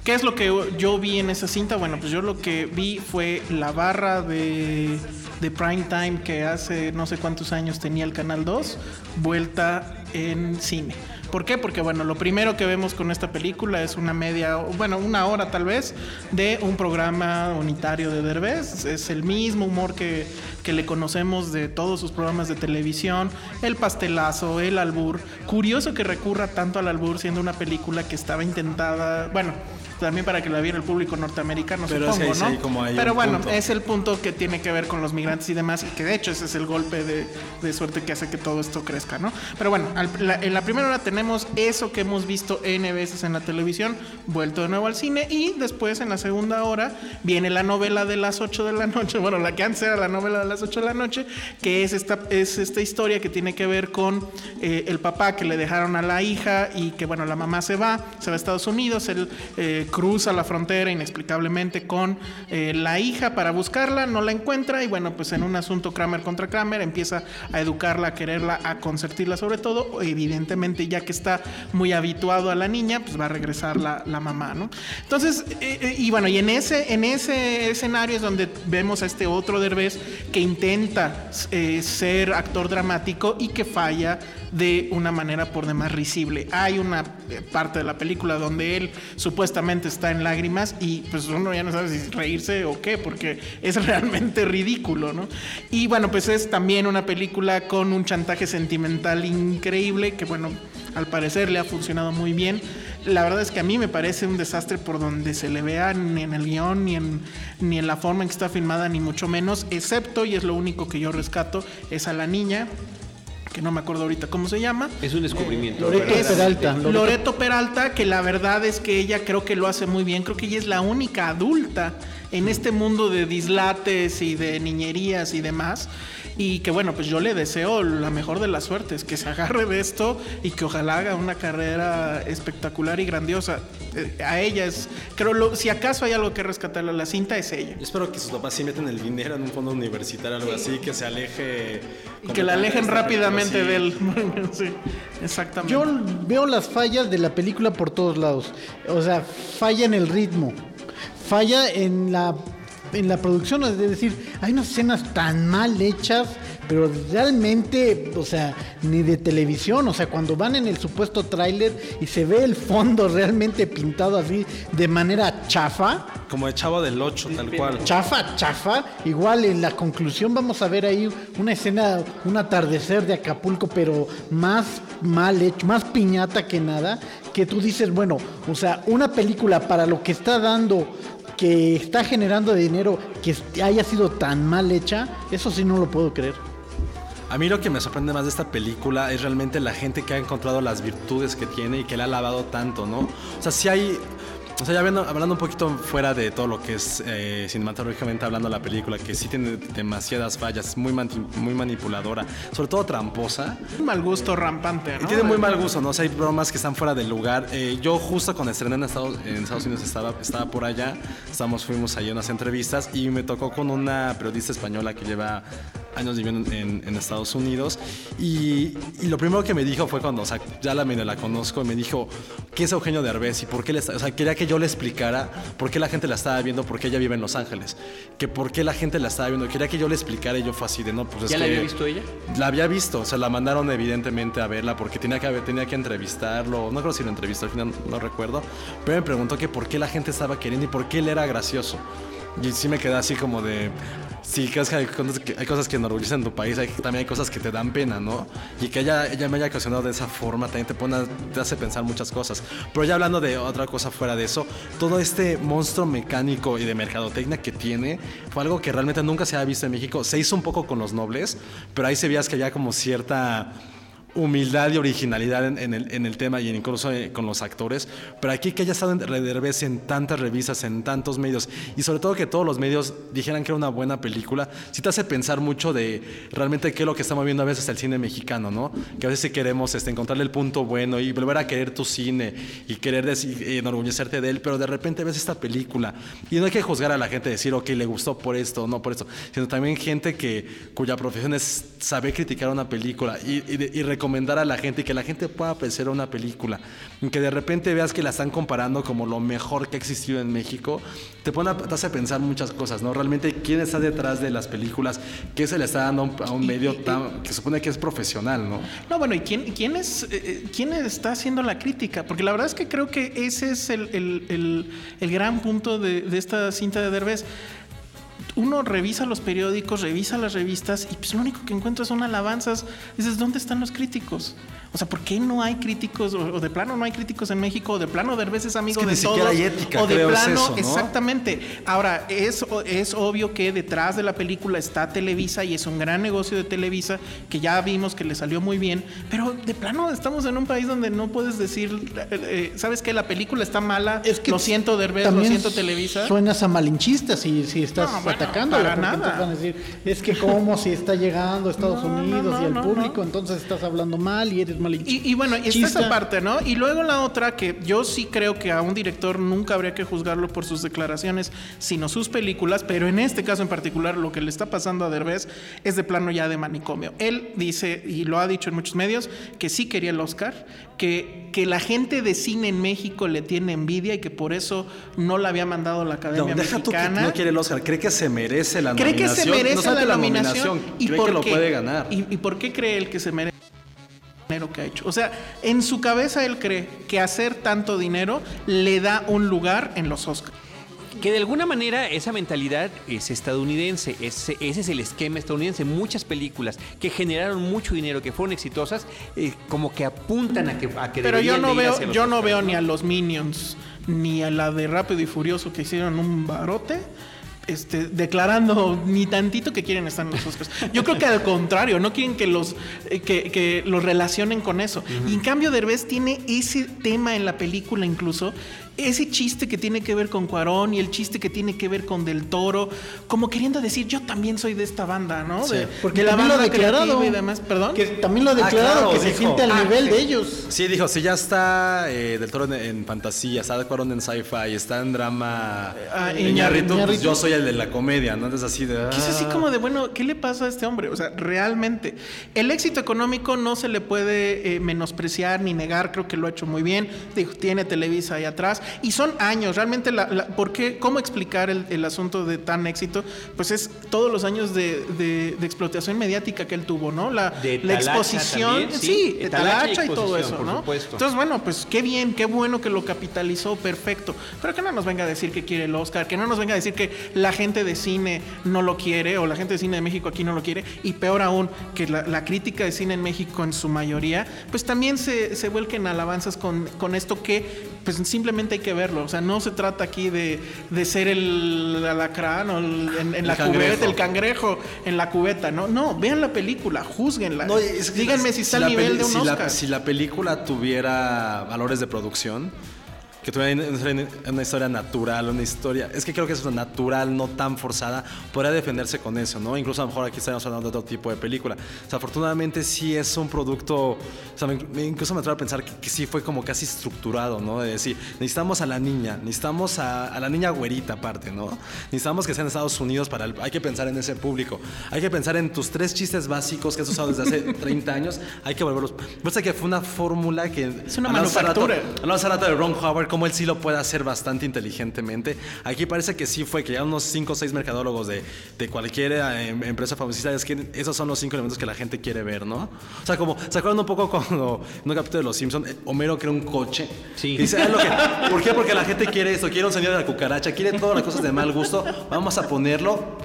¿Qué es lo que yo vi en esa cinta? Bueno, pues yo lo que vi fue la barra de, de prime time que hace no sé cuántos años tenía el Canal 2, vuelta en cine. ¿Por qué? Porque bueno, lo primero que vemos con esta película es una media, bueno, una hora tal vez, de un programa unitario de Derbez. Es el mismo humor que, que le conocemos de todos sus programas de televisión, el pastelazo, el albur. Curioso que recurra tanto al albur siendo una película que estaba intentada, bueno, también para que la viera el público norteamericano, Pero supongo, sí ¿no? hay como hay Pero bueno, punto. es el punto que tiene que ver con los migrantes y demás, y que de hecho ese es el golpe de, de suerte que hace que todo esto crezca, ¿no? Pero bueno, al- la- en la primera hora tenemos eso que hemos visto N veces en la televisión, vuelto de nuevo al cine, y después en la segunda hora viene la novela de las 8 de la noche, bueno, la que antes era la novela de las 8 de la noche, que es esta, es esta historia que tiene que ver con eh, el papá que le dejaron a la hija y que, bueno, la mamá se va, se va a Estados Unidos, él eh, cruza la frontera inexplicablemente con eh, la hija para buscarla, no la encuentra y bueno, pues en un asunto Kramer contra Kramer empieza a educarla, a quererla, a consentirla sobre todo, evidentemente ya que está muy habituado a la niña, pues va a regresar la, la mamá, ¿no? Entonces, eh, eh, y bueno, y en ese, en ese escenario es donde vemos a este otro Derbez que intenta ser actor dramático y que falla de una manera por demás risible. Hay una eh, parte de la película donde él supuestamente está en lágrimas y pues uno ya no sabe si reírse o qué, porque es realmente ridículo, ¿no? Y bueno, pues es también una película con un chantaje sentimental increíble que bueno, al parecer le ha funcionado muy bien. La verdad es que a mí me parece un desastre por donde se le vea ni en el guion, ni en, ni en la forma en que está filmada, ni mucho menos, excepto, y es lo único que yo rescato, es a la niña, que no me acuerdo ahorita cómo se llama. Es un descubrimiento. Loreto Es Peralta. Loreto. Peralta, que la verdad es que ella creo que lo hace muy bien. Creo que ella es la única adulta en este mundo de dislates y de niñerías y demás. Y que bueno, pues yo le deseo la mejor de las suertes, que se agarre de esto y que ojalá haga una carrera espectacular y grandiosa. Eh, a ella es, creo, lo- si acaso hay algo que rescatarle a la cinta, es ella. Yo espero que sus papás sí meten el dinero en un fondo universitario algo así, que se aleje. Y que la alejen rápidamente de él. sí, exactamente. Yo veo las fallas de la película por todos lados. O sea, falla en el ritmo, falla en la en la producción, es decir, hay unas escenas tan mal hechas, pero realmente, o sea, ni de televisión, o sea, cuando van en el supuesto tráiler y se ve el fondo realmente pintado así de manera chafa, Como de chavo del 8, tal cual. chafa, chafa. Igual en la conclusión vamos a ver ahí una escena, un atardecer de Acapulco, pero más mal hecho, más piñata que nada. Que tú dices, bueno, o sea, una película para lo que está dando, que está generando dinero, que haya sido tan mal hecha, eso sí no lo puedo creer. A mí lo que me sorprende más de esta película es realmente la gente que ha encontrado las virtudes que tiene y que le ha alabado tanto, ¿no? O sea, si hay... O sea, ya hablando, hablando un poquito fuera de todo lo que es eh, cinematográficamente hablando la película, que sí tiene demasiadas fallas, es muy, muy manipuladora, sobre todo tramposa. Un mal gusto rampante, Y ¿no? tiene muy mal gusto, ¿no? O sea, hay bromas que están fuera del lugar. Eh, yo justo cuando estrené en Estados, en Estados Unidos estaba, estaba por allá, estábamos, fuimos ahí a unas entrevistas y me tocó con una periodista española que lleva años viviendo en, en Estados Unidos y, y lo primero que me dijo fue cuando, o sea, ya la medio la conozco y me dijo, ¿qué es Eugenio Derbez? Y por qué le está, o sea, quería que yo le explicara por qué la gente la estaba viendo, por qué ella vive en Los Ángeles, que por qué la gente la estaba viendo, quería que yo le explicara y yo fue así de, no, pues es ¿Ya la que- había visto ella? la había visto, o sea, la mandaron evidentemente a verla porque tenía que, tenía que entrevistarlo. No creo si lo entrevistó al final, no recuerdo. Pero me preguntó que por qué la gente estaba queriendo y por qué él era gracioso. Y sí me quedé así como de. Sí, que hay cosas que, hay cosas que enorgullecen tu país, hay, también hay cosas que te dan pena, ¿no? Y que ella, ella me haya ocasionado de esa forma también te, pone, te hace pensar muchas cosas. Pero ya hablando de otra cosa fuera de eso, todo este monstruo mecánico y de mercadotecnia que tiene fue algo que realmente nunca se había visto en México. Se hizo un poco con los nobles, pero ahí se veías que había como cierta humildad y originalidad en, en el, en el tema y incluso eh, con los actores. Pero aquí que haya estado en Derbez en tantas revistas, en tantos medios y sobre todo que todos los medios dijeran que era una buena película, sí te hace pensar mucho de realmente qué es lo que estamos viendo a veces el cine mexicano, ¿no? Que a veces sí queremos este, encontrarle el punto bueno y volver a querer tu cine y querer enorgullecerte de él, pero de repente ves esta película y no hay que juzgar a la gente, decir, ok, le gustó por esto o no por esto, sino también gente que, cuya profesión es saber criticar una película y, y y recomendar a la gente y que la gente pueda apreciar una película. Y que de repente veas que la están comparando como lo mejor que ha existido en México, te, pone a, te hace pensar muchas cosas, ¿no? Realmente quién está detrás de las películas, qué se le está dando a un, a un medio tan, que supone que es profesional, ¿no? No, bueno, ¿y quién, quién, es, eh, eh, quién está haciendo la crítica? Porque la verdad es que creo que ese es el, el- el- el gran punto de, de esta cinta de Derbez. Uno revisa los periódicos, revisa las revistas y pues lo único que encuentra son alabanzas. Dices, ¿dónde están los críticos? O sea, ¿por qué no hay críticos? O, de plano no hay críticos en México, o de plano Derbez es amigo Es que de ni todos. hay ética, o de creo, es plano, eso, ¿no? exactamente. Ahora, es, es obvio que detrás de la película está Televisa y es un gran negocio de Televisa que ya vimos que le salió muy bien, pero de plano estamos en un país donde no puedes decir, eh, eh, ¿sabes qué? La película está mala, lo siento Derbez, lo siento Televisa. Suenas a malinchista si, si estás No, bueno, atacándola, para nada. van a decir, es que como si está llegando a Estados No, Unidos y el no, público, entonces estás hablando mal y eres. Y, y bueno, está Chista. esa parte, ¿no? Y luego la otra que yo sí creo que a un director nunca habría que juzgarlo por sus declaraciones, sino sus películas, pero en este caso en particular lo que le está pasando a Derbez es de plano ya de manicomio. Él dice, y lo ha dicho en muchos medios, que sí quería el Oscar, que, que la gente de cine en México le tiene envidia y que por eso no la había mandado a la No, Academia deja tú que Mexicana. no quiere el Oscar, cree que se merece la cree que nominación. se merece no solamente la nominación, y cree por que lo puede ganar. ¿Y, y por qué cree él que se merece dinero que ha hecho? O sea, en su cabeza él cree que hacer tanto dinero le da un lugar en los Oscars. Que de alguna manera esa mentalidad es estadounidense, ese, ese es el esquema estadounidense. Muchas películas que generaron mucho dinero, que fueron exitosas, eh, como que apuntan a que, a que Pero yo no veo, yo no veo ni a los Minions ni a la de Rápido y Furioso que hicieron un barote. Este, declarando ni tantito que quieren estar en los Oscars. Yo creo que al contrario, no quieren que los, eh, que, que los relacionen con eso. Y en cambio, Derbez tiene ese tema en la película incluso, ese chiste que tiene que ver con Cuarón y el chiste que tiene que ver con Del Toro, como queriendo decir, yo también soy de esta banda, ¿no? Sí. De, Porque de la también lo ha banda declarado. y demás. ¿Perdón? Que también lo ha Ah, declarado, claro, que se siente al Ah, nivel sí. de ellos. Sí, dijo, si ya está eh, Del Toro en, en fantasía, está Cuarón en sci-fi, está en drama Ah, Iñárritu, pues yo soy el de la comedia, ¿no? Entonces así de... Que es así ah. como de, bueno, ¿qué le pasa a este hombre? O sea, realmente, el éxito económico no se le puede eh, menospreciar ni negar, creo que lo ha hecho muy bien. Dijo, tiene Televisa ahí atrás. Y son años, realmente, la, la- ¿por qué? ¿Cómo explicar el, el asunto de tan éxito? Pues es todos los años de, de- de explotación mediática que él tuvo, ¿no? La, De la exposición, también, sí, sí, de talacha y todo eso, ¿no? supuesto. Entonces, bueno, pues qué bien, qué bueno que lo capitalizó, perfecto. Pero que no nos venga a decir que quiere el Oscar, que no nos venga a decir que la gente de cine no lo quiere o la gente de cine de México aquí no lo quiere. Y peor aún, que la, la crítica de cine en México en su mayoría, pues también se, se vuelquen alabanzas con, con esto que pues simplemente hay que verlo. O sea, no se trata aquí de, de ser el alacrán o el- en, en la cangrejo. cubeta, el cangrejo en la cubeta. No, no, vean la película, juzguenla. No, es que Díganme si está al nivel de un si la- si la película tuviera valores de producción, que tuviera una, una historia natural, una historia... Es que creo que es natural, no tan forzada, podría defenderse con eso, ¿no? Incluso a lo mejor aquí estaríamos hablando de otro tipo de película. O sea, afortunadamente sí es un producto... O sea, me- incluso me atrevo a pensar que, que sí fue como casi estructurado, ¿no? De decir, necesitamos a la niña, necesitamos a, a la niña güerita aparte, ¿no? Necesitamos que sea en Estados Unidos para... el- hay que pensar en ese público. Hay que pensar en tus tres chistes básicos que has usado desde hace 30 años. Hay que volverlos... Parece que fue una fórmula que... Es una manufactura. Hablamos hace rato de Ron Howard, cómo él sí lo puede hacer bastante inteligentemente. Aquí parece que sí fue que ya unos 5 o 6 mercadólogos de, de cualquier eh, em- empresa famosista, es que esos son los cinco elementos que la gente quiere ver, ¿no? O sea, como, ¿se acuerdan un poco cuando en un capítulo de Los Simpsons, Homero crea un coche? Sí. Y dice, "Ah, lo que- ¿por qué? Porque la gente quiere esto, quiere un señor de la cucaracha, quiere todas las cosas de mal gusto, vamos a ponerlo.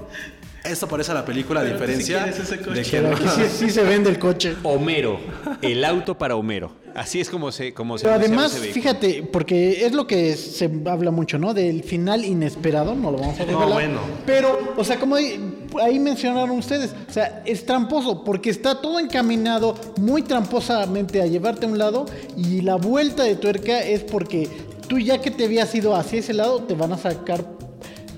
Esto parece a la película, a diferencia coche. de que no. sí, sí se vende el coche. Homero, el auto para Homero. Así es como se como se Pero anunciaba además, ese fíjate, porque es lo que se habla mucho, ¿no? Del final inesperado, no lo vamos a revelar. bueno. Pero, o sea, como ahí, ahí mencionaron ustedes, o sea, es tramposo, porque está todo encaminado muy tramposamente a llevarte a un lado y la vuelta de tuerca es porque tú ya que te habías ido hacia ese lado, te van a sacar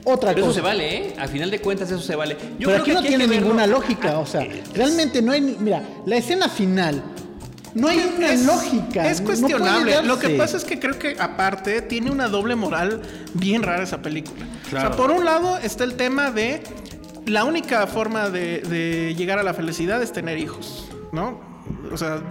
otra Pero eso cosa. se vale, ¿eh? A final de cuentas eso se vale. Yo Pero creo aquí que no tiene que verlo- ninguna lógica, Ah, o sea, eh, realmente no hay, ni- mira, la escena final, no hay una es, lógica. Es no cuestionable. Lo que pasa es que creo que aparte tiene una doble moral bien rara esa película. O Claro. sea, por un lado está el tema de la única forma de, de llegar a la felicidad es tener hijos, ¿no? O sea,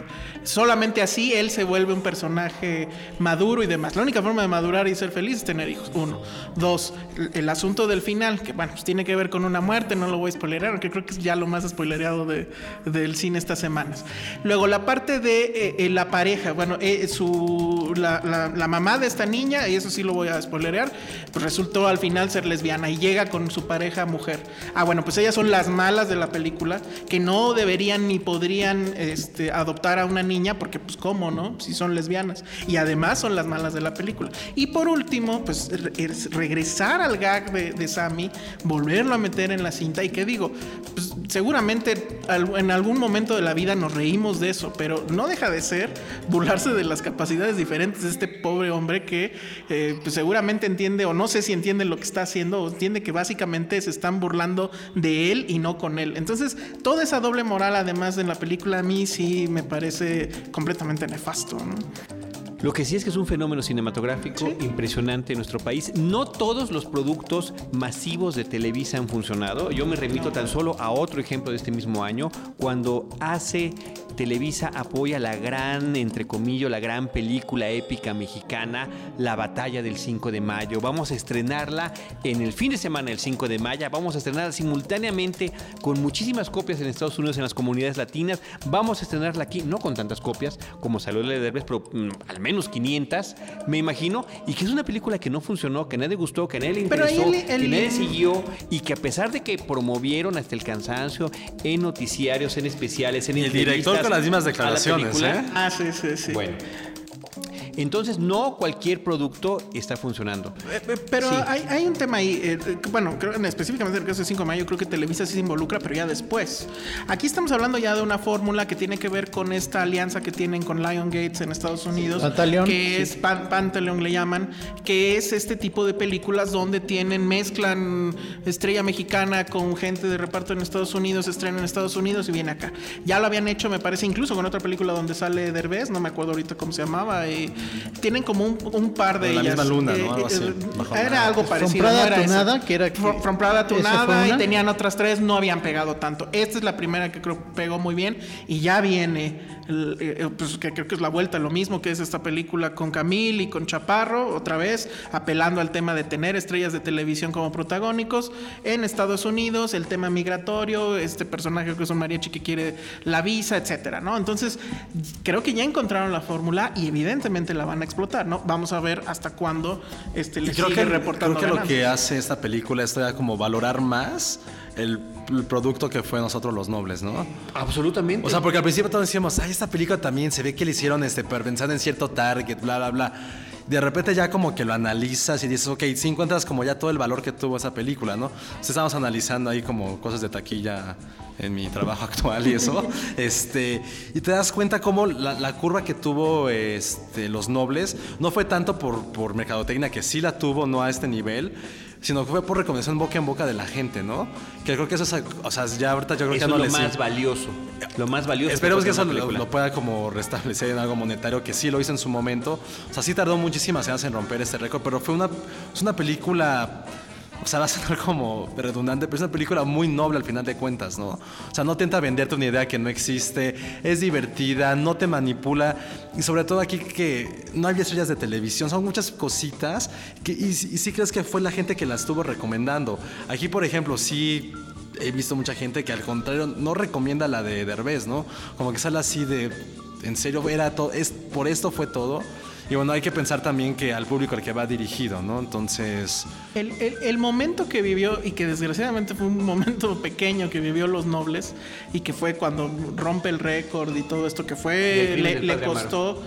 solamente así él se vuelve un personaje maduro y demás. La única forma de madurar y ser feliz es tener hijos. Uno. Dos, el, asunto del final, que bueno, tiene que ver con una muerte, no lo voy a spoilerear, aunque creo que es ya lo más spoilereado de- del cine estas semanas. Luego, la parte de eh, eh, la pareja, bueno, eh, su, la, la- la mamá de esta niña, y eso sí lo voy a spoilerear, pues resultó al final ser lesbiana y llega con su pareja mujer. Ah, bueno, pues ellas son las malas de la película, que no deberían ni podrían este, adoptar a una niña, porque pues cómo, ¿no? Si son lesbianas. Y además son las malas de la película. Y por último, pues re- es regresar al gag de, de Sammy, volverlo a meter en la cinta. Y que digo, pues seguramente en algún momento de la vida nos reímos de eso, pero no deja de ser burlarse de las capacidades diferentes de este pobre hombre que eh, pues seguramente entiende, o no sé si entiende lo que está haciendo, o entiende que básicamente se están burlando de él y no con él. Entonces, toda esa doble moral, además de la película, a mí sí me parece completamente nefasto. Lo que sí es que es un fenómeno cinematográfico impresionante en nuestro país. No todos los productos masivos de Televisa han funcionado. Yo me remito tan solo a otro ejemplo de este mismo año, cuando hace Televisa apoya la gran, entre comillas, la gran película épica mexicana, La Batalla del 5 de Mayo. Vamos a estrenarla en el fin de semana del 5 de mayo. Vamos a estrenarla simultáneamente con muchísimas copias en Estados Unidos, en las comunidades latinas. Vamos a estrenarla aquí, no con tantas copias como salió la de Derbez, pero mm, al menos 500, me imagino. Y que es una película que no funcionó, que nadie gustó, que nadie le interesó, el- el- que nadie siguió. Y que a pesar de que promovieron hasta el cansancio en noticiarios, en especiales, en Y el director con las mismas la declaraciones, película, ¿eh? Ah, sí, sí, sí. Bueno. Entonces, no cualquier producto está funcionando. Eh, eh, Pero Sí. hay, hay un tema ahí, eh, bueno, creo, en- específicamente en el caso de 5 de mayo, creo que Televisa sí se involucra, pero ya después. Aquí estamos hablando ya de una fórmula que tiene que ver con esta alianza que tienen con Lion Gates en Estados Unidos, Pantaleón, que sí. es Pan- Pantaleón le llaman, que es este tipo de películas donde tienen, mezclan estrella mexicana con gente de reparto en Estados Unidos, estrena en Estados Unidos y viene acá. Ya lo habían hecho, me parece, incluso con otra película donde sale Derbez, no me acuerdo ahorita cómo se llamaba, y tienen como un, un par de La ellas. misma luna, ¿no? Algo así, bajo era algo From parecido. Prada no era to esa. Nada, que era que- From, From Prada to esa fue Nada, y tenían otras tres, no habían pegado tanto. Esta es la primera que creo pegó muy bien, y ya viene, el- eh, pues que creo que es la vuelta, lo mismo que es esta película con Camil y con Chaparro, otra vez, apelando al tema de tener estrellas de televisión como protagónicos en Estados Unidos, el tema migratorio, este personaje que es un mariachi que quiere la visa, etcétera, ¿no? Entonces, creo que ya encontraron la fórmula y evidentemente la van a explotar, ¿no? Vamos a ver hasta cuándo este le creo sigue que, reportando creo que lo que hace esta película es como valorar más el, el producto que fue nosotros los nobles, ¿no? Absolutamente. O sea, porque al principio todos decíamos, ay, esta película también se ve que le hicieron este, pensando en cierto target, bla, bla, bla. De repente ya como que lo analizas y dices, ok, sí encuentras como ya todo el valor que tuvo esa película, ¿no? Entonces estamos analizando ahí como cosas de taquilla en mi trabajo actual y eso. este, y te das cuenta cómo la, la curva que tuvo este, los nobles no fue tanto por, por mercadotecnia, que sí la tuvo, no a este nivel, sino que fue por recomendación boca en boca de la gente, ¿no? Que creo que eso es, o sea, ya ahorita yo creo que ya no es lo les más valioso. Lo más valioso. Esperemos que puede eso lo, lo pueda como restablecer en algo monetario, que sí lo hizo en su momento. O sea, sí tardó muchísimas años en romper este récord, pero fue una, es una película, o sea, va a sonar como redundante, pero es una película muy noble al final de cuentas, ¿no? O sea, no intenta venderte una idea que no existe, es divertida, no te manipula, y sobre todo aquí que no había estrellas de televisión, son muchas cositas, que, y, y sí crees que fue la gente que la estuvo recomendando. Aquí, por ejemplo, sí he visto mucha gente que al contrario no recomienda la de Derbez, ¿no? Como que sale así de, en serio, era todo, es, por esto fue todo. Y bueno, hay que pensar también que al público al que va dirigido, ¿no? Entonces, El, el- el momento que vivió, y que desgraciadamente fue un momento pequeño que vivió Los Nobles, y que fue cuando rompe el récord y todo esto que fue, le, costó.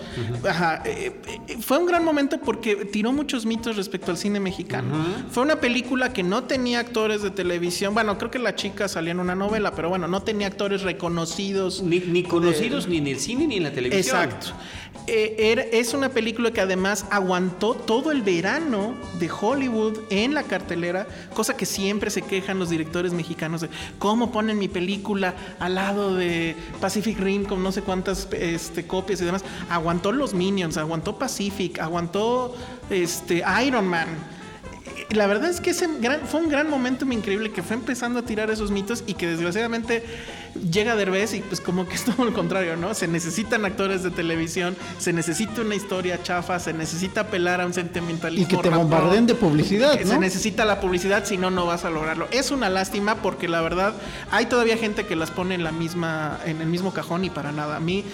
Ajá, eh, eh, fue un gran momento porque tiró muchos mitos respecto al cine mexicano. Fue una película que no tenía actores de televisión. Bueno, creo que la chica salía en una novela, pero bueno, no tenía actores reconocidos. Ni, ni conocidos ni en el cine ni en la televisión. Exacto. Eh, es una película que además aguantó todo el verano de Hollywood en la cartelera, cosa que siempre se quejan los directores mexicanos de cómo ponen mi película al lado de Pacific Rim con no sé cuántas este, copias y demás. Aguantó los Minions, aguantó Pacific, aguantó este, Iron Man. La verdad es que ese fue un gran momento increíble que fue empezando a tirar esos mitos y que desgraciadamente llega Derbez y pues como que es todo lo contrario, ¿no? Se necesitan actores de televisión, se necesita una historia chafa, se necesita apelar a un sentimentalismo. Y que te ratón, bombarden de publicidad, ¿no? Se necesita la publicidad, si no, no vas a lograrlo. Es una lástima porque la verdad hay todavía gente que las pone en la misma, en el mismo cajón y para nada. A mí,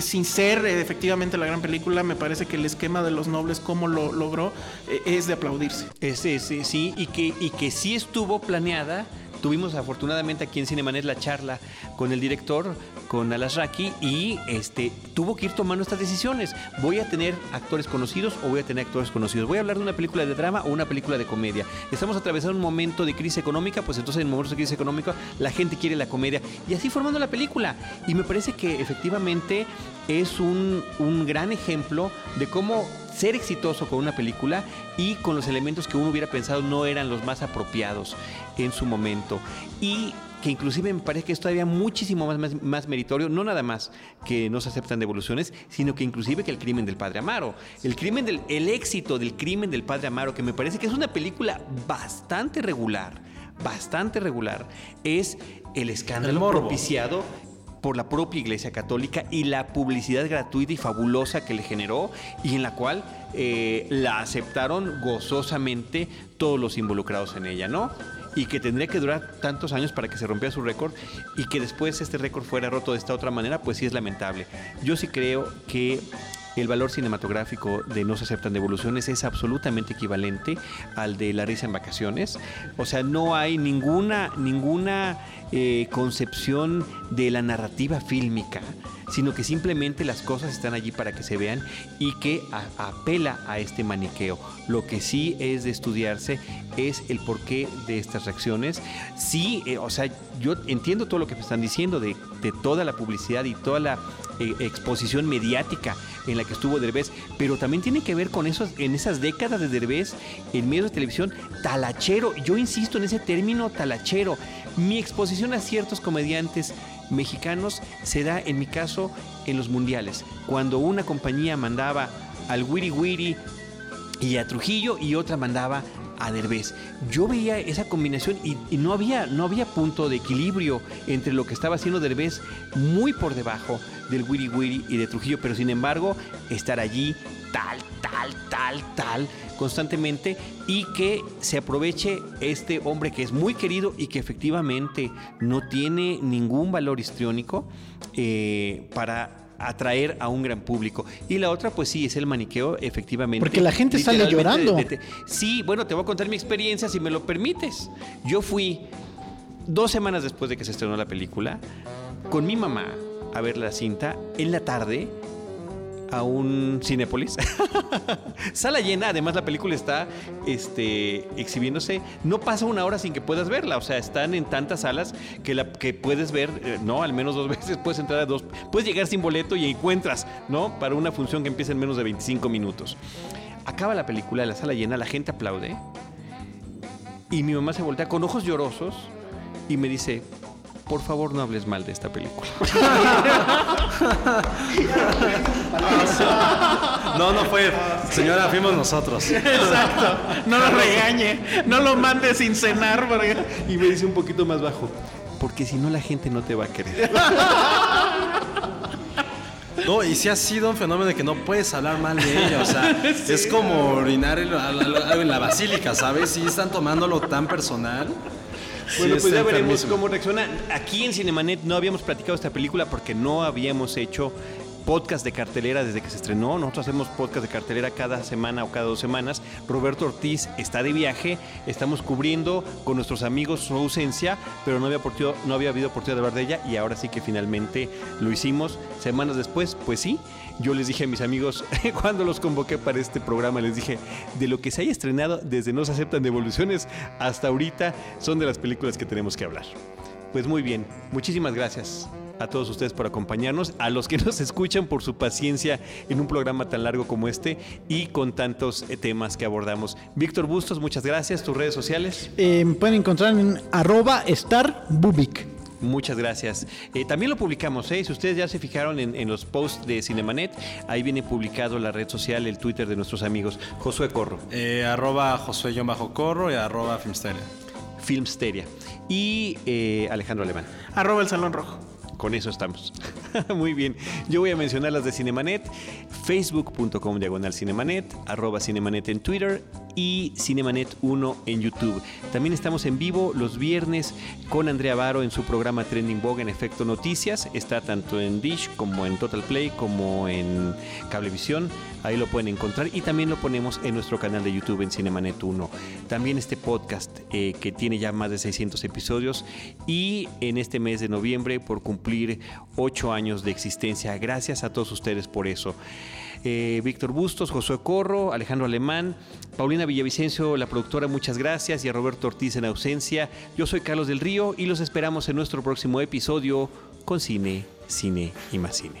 sin ser eh, efectivamente la gran película, me parece que el esquema de los nobles, cómo lo logró, eh, es de aplaudirse. Ese, ese, sí, y que, y que sí estuvo planeada tuvimos afortunadamente aquí en Cinemanet la charla con el director, con Alasraki, y este, tuvo que ir tomando estas decisiones. ¿Voy a tener actores conocidos o voy a tener actores conocidos? ¿Voy a hablar de una película de drama o una película de comedia? Estamos atravesando un momento de crisis económica, pues entonces en momentos de crisis económica la gente quiere la comedia. Y así formando la película. Y me parece que efectivamente es un, un gran ejemplo de cómo ser exitoso con una película y con los elementos que uno hubiera pensado no eran los más apropiados en su momento. Y que inclusive me parece que es todavía muchísimo más, más, más meritorio, no nada más que no se aceptan devoluciones, sino que inclusive que el crimen del padre Amaro. El crimen del, el éxito del crimen del padre Amaro, que me parece que es una película bastante regular, bastante regular, es el escándalo El propiciado por la propia Iglesia Católica y la publicidad gratuita y fabulosa que le generó y en la cual eh, la aceptaron gozosamente todos los involucrados en ella, ¿no? Y que tendría que durar tantos años para que se rompiera su récord y que después este récord fuera roto de esta otra manera, pues sí es lamentable. Yo sí creo que el valor cinematográfico de No se aceptan devoluciones es absolutamente equivalente al de La risa en vacaciones. O sea, no hay ninguna, ninguna eh, concepción de la narrativa fílmica, sino que simplemente las cosas están allí para que se vean y que apela a este maniqueo. Lo que sí es de estudiarse es el porqué de estas reacciones. Sí, eh, o sea, yo entiendo todo lo que están diciendo de, de toda la publicidad y toda la eh, exposición mediática en la que estuvo Derbez, pero también tiene que ver con esos, en esas décadas de Derbez en medios de televisión, talachero. Yo insisto en ese término talachero. Mi exposición a ciertos comediantes mexicanos se da, en mi caso, en los mundiales. Cuando una compañía mandaba al Wiri Wiri y a Trujillo y otra mandaba a Derbez. Yo veía esa combinación y, no, había, no había punto de equilibrio entre lo que estaba haciendo Derbez muy por debajo del Wiri Wiri y de Trujillo, pero sin embargo estar allí tal, tal, tal, tal constantemente y que se aproveche este hombre que es muy querido y que efectivamente no tiene ningún valor histriónico eh, para atraer a un gran público. Y la otra, pues sí, es el maniqueo, efectivamente. Porque la gente sale llorando. de- de- sí, bueno, te voy a contar mi experiencia, si me lo permites. Yo fui dos semanas después de que se estrenó la película con mi mamá a ver la cinta en la tarde a un Cinépolis. Sala llena, además la película está este, exhibiéndose. No pasa una hora sin que puedas verla. O sea, están en tantas salas que, la, que puedes ver, eh, ¿no? Al menos dos veces. Puedes entrar a dos. Puedes llegar sin boleto y encuentras, ¿no? Para una función que empieza en menos de 25 minutos. Acaba la película, la sala llena, la gente aplaude. Y mi mamá se voltea con ojos llorosos y me dice, por favor no hables mal de esta película. No, no fue. Señora, fuimos nosotros. Exacto. No lo regañe. No lo mande sin cenar. Porque... Y me dice un poquito más bajo, porque si no la gente no te va a querer. No, y sí ha sido un fenómeno de que no puedes hablar mal de ella. O sea, es como orinar en la, la- en la basílica, ¿sabes? Sí están tomándolo tan personal. Bueno, es pues ya veremos cómo reacciona. Aquí en Cinemanet no habíamos platicado esta película porque no habíamos hecho podcast de cartelera desde que se estrenó. Nosotros hacemos podcast de cartelera cada semana o cada dos semanas. Roberto Ortiz está de viaje. Estamos cubriendo con nuestros amigos su ausencia, pero no había, no había habido oportunidad de hablar de ella y ahora sí que finalmente lo hicimos. Semanas después, pues sí. Yo les dije a mis amigos, cuando los convoqué para este programa, les dije, de lo que se haya estrenado desde No se aceptan devoluciones hasta ahorita, son de las películas que tenemos que hablar. Pues muy bien, muchísimas gracias a todos ustedes por acompañarnos, a los que nos escuchan por su paciencia en un programa tan largo como este y con tantos eh, temas que abordamos. Víctor Bustos, muchas gracias. Tus redes sociales. Eh, pueden encontrar en arroba starbubic. Muchas gracias. Eh, también lo publicamos, ¿eh? si ustedes ya se fijaron en, en los posts de Cinemanet, ahí viene publicado la red social, el Twitter de nuestros amigos. Josué Corro, Eh, arroba Josué-Corro y arroba Filmsteria. Filmsteria y eh, Alejandro Alemán. Arroba el Salón Rojo. Con eso estamos. Muy bien. Yo voy a mencionar las de Cinemanet, facebook.com diagonal cinemanet, arroba cinemanet en Twitter y Cinemanet 1 en YouTube. También estamos en vivo los viernes con Andrea Varo en su programa Trending Vogue en Efecto Noticias. Está tanto en Dish como en Total Play como en Cablevisión. Ahí lo pueden encontrar y también lo ponemos en nuestro canal de YouTube en Cinemanet 1. También este podcast eh, que tiene ya más de 600 episodios y en este mes de noviembre por cumplir 8 años de existencia. Gracias a todos ustedes por eso. Eh, Víctor Bustos, Josué Corro, Alejandro Alemán, Paulina Villavicencio, la productora, muchas gracias, y a Roberto Ortiz en ausencia. Yo soy Carlos del Río y los esperamos en nuestro próximo episodio con Cine, Cine y más Cine.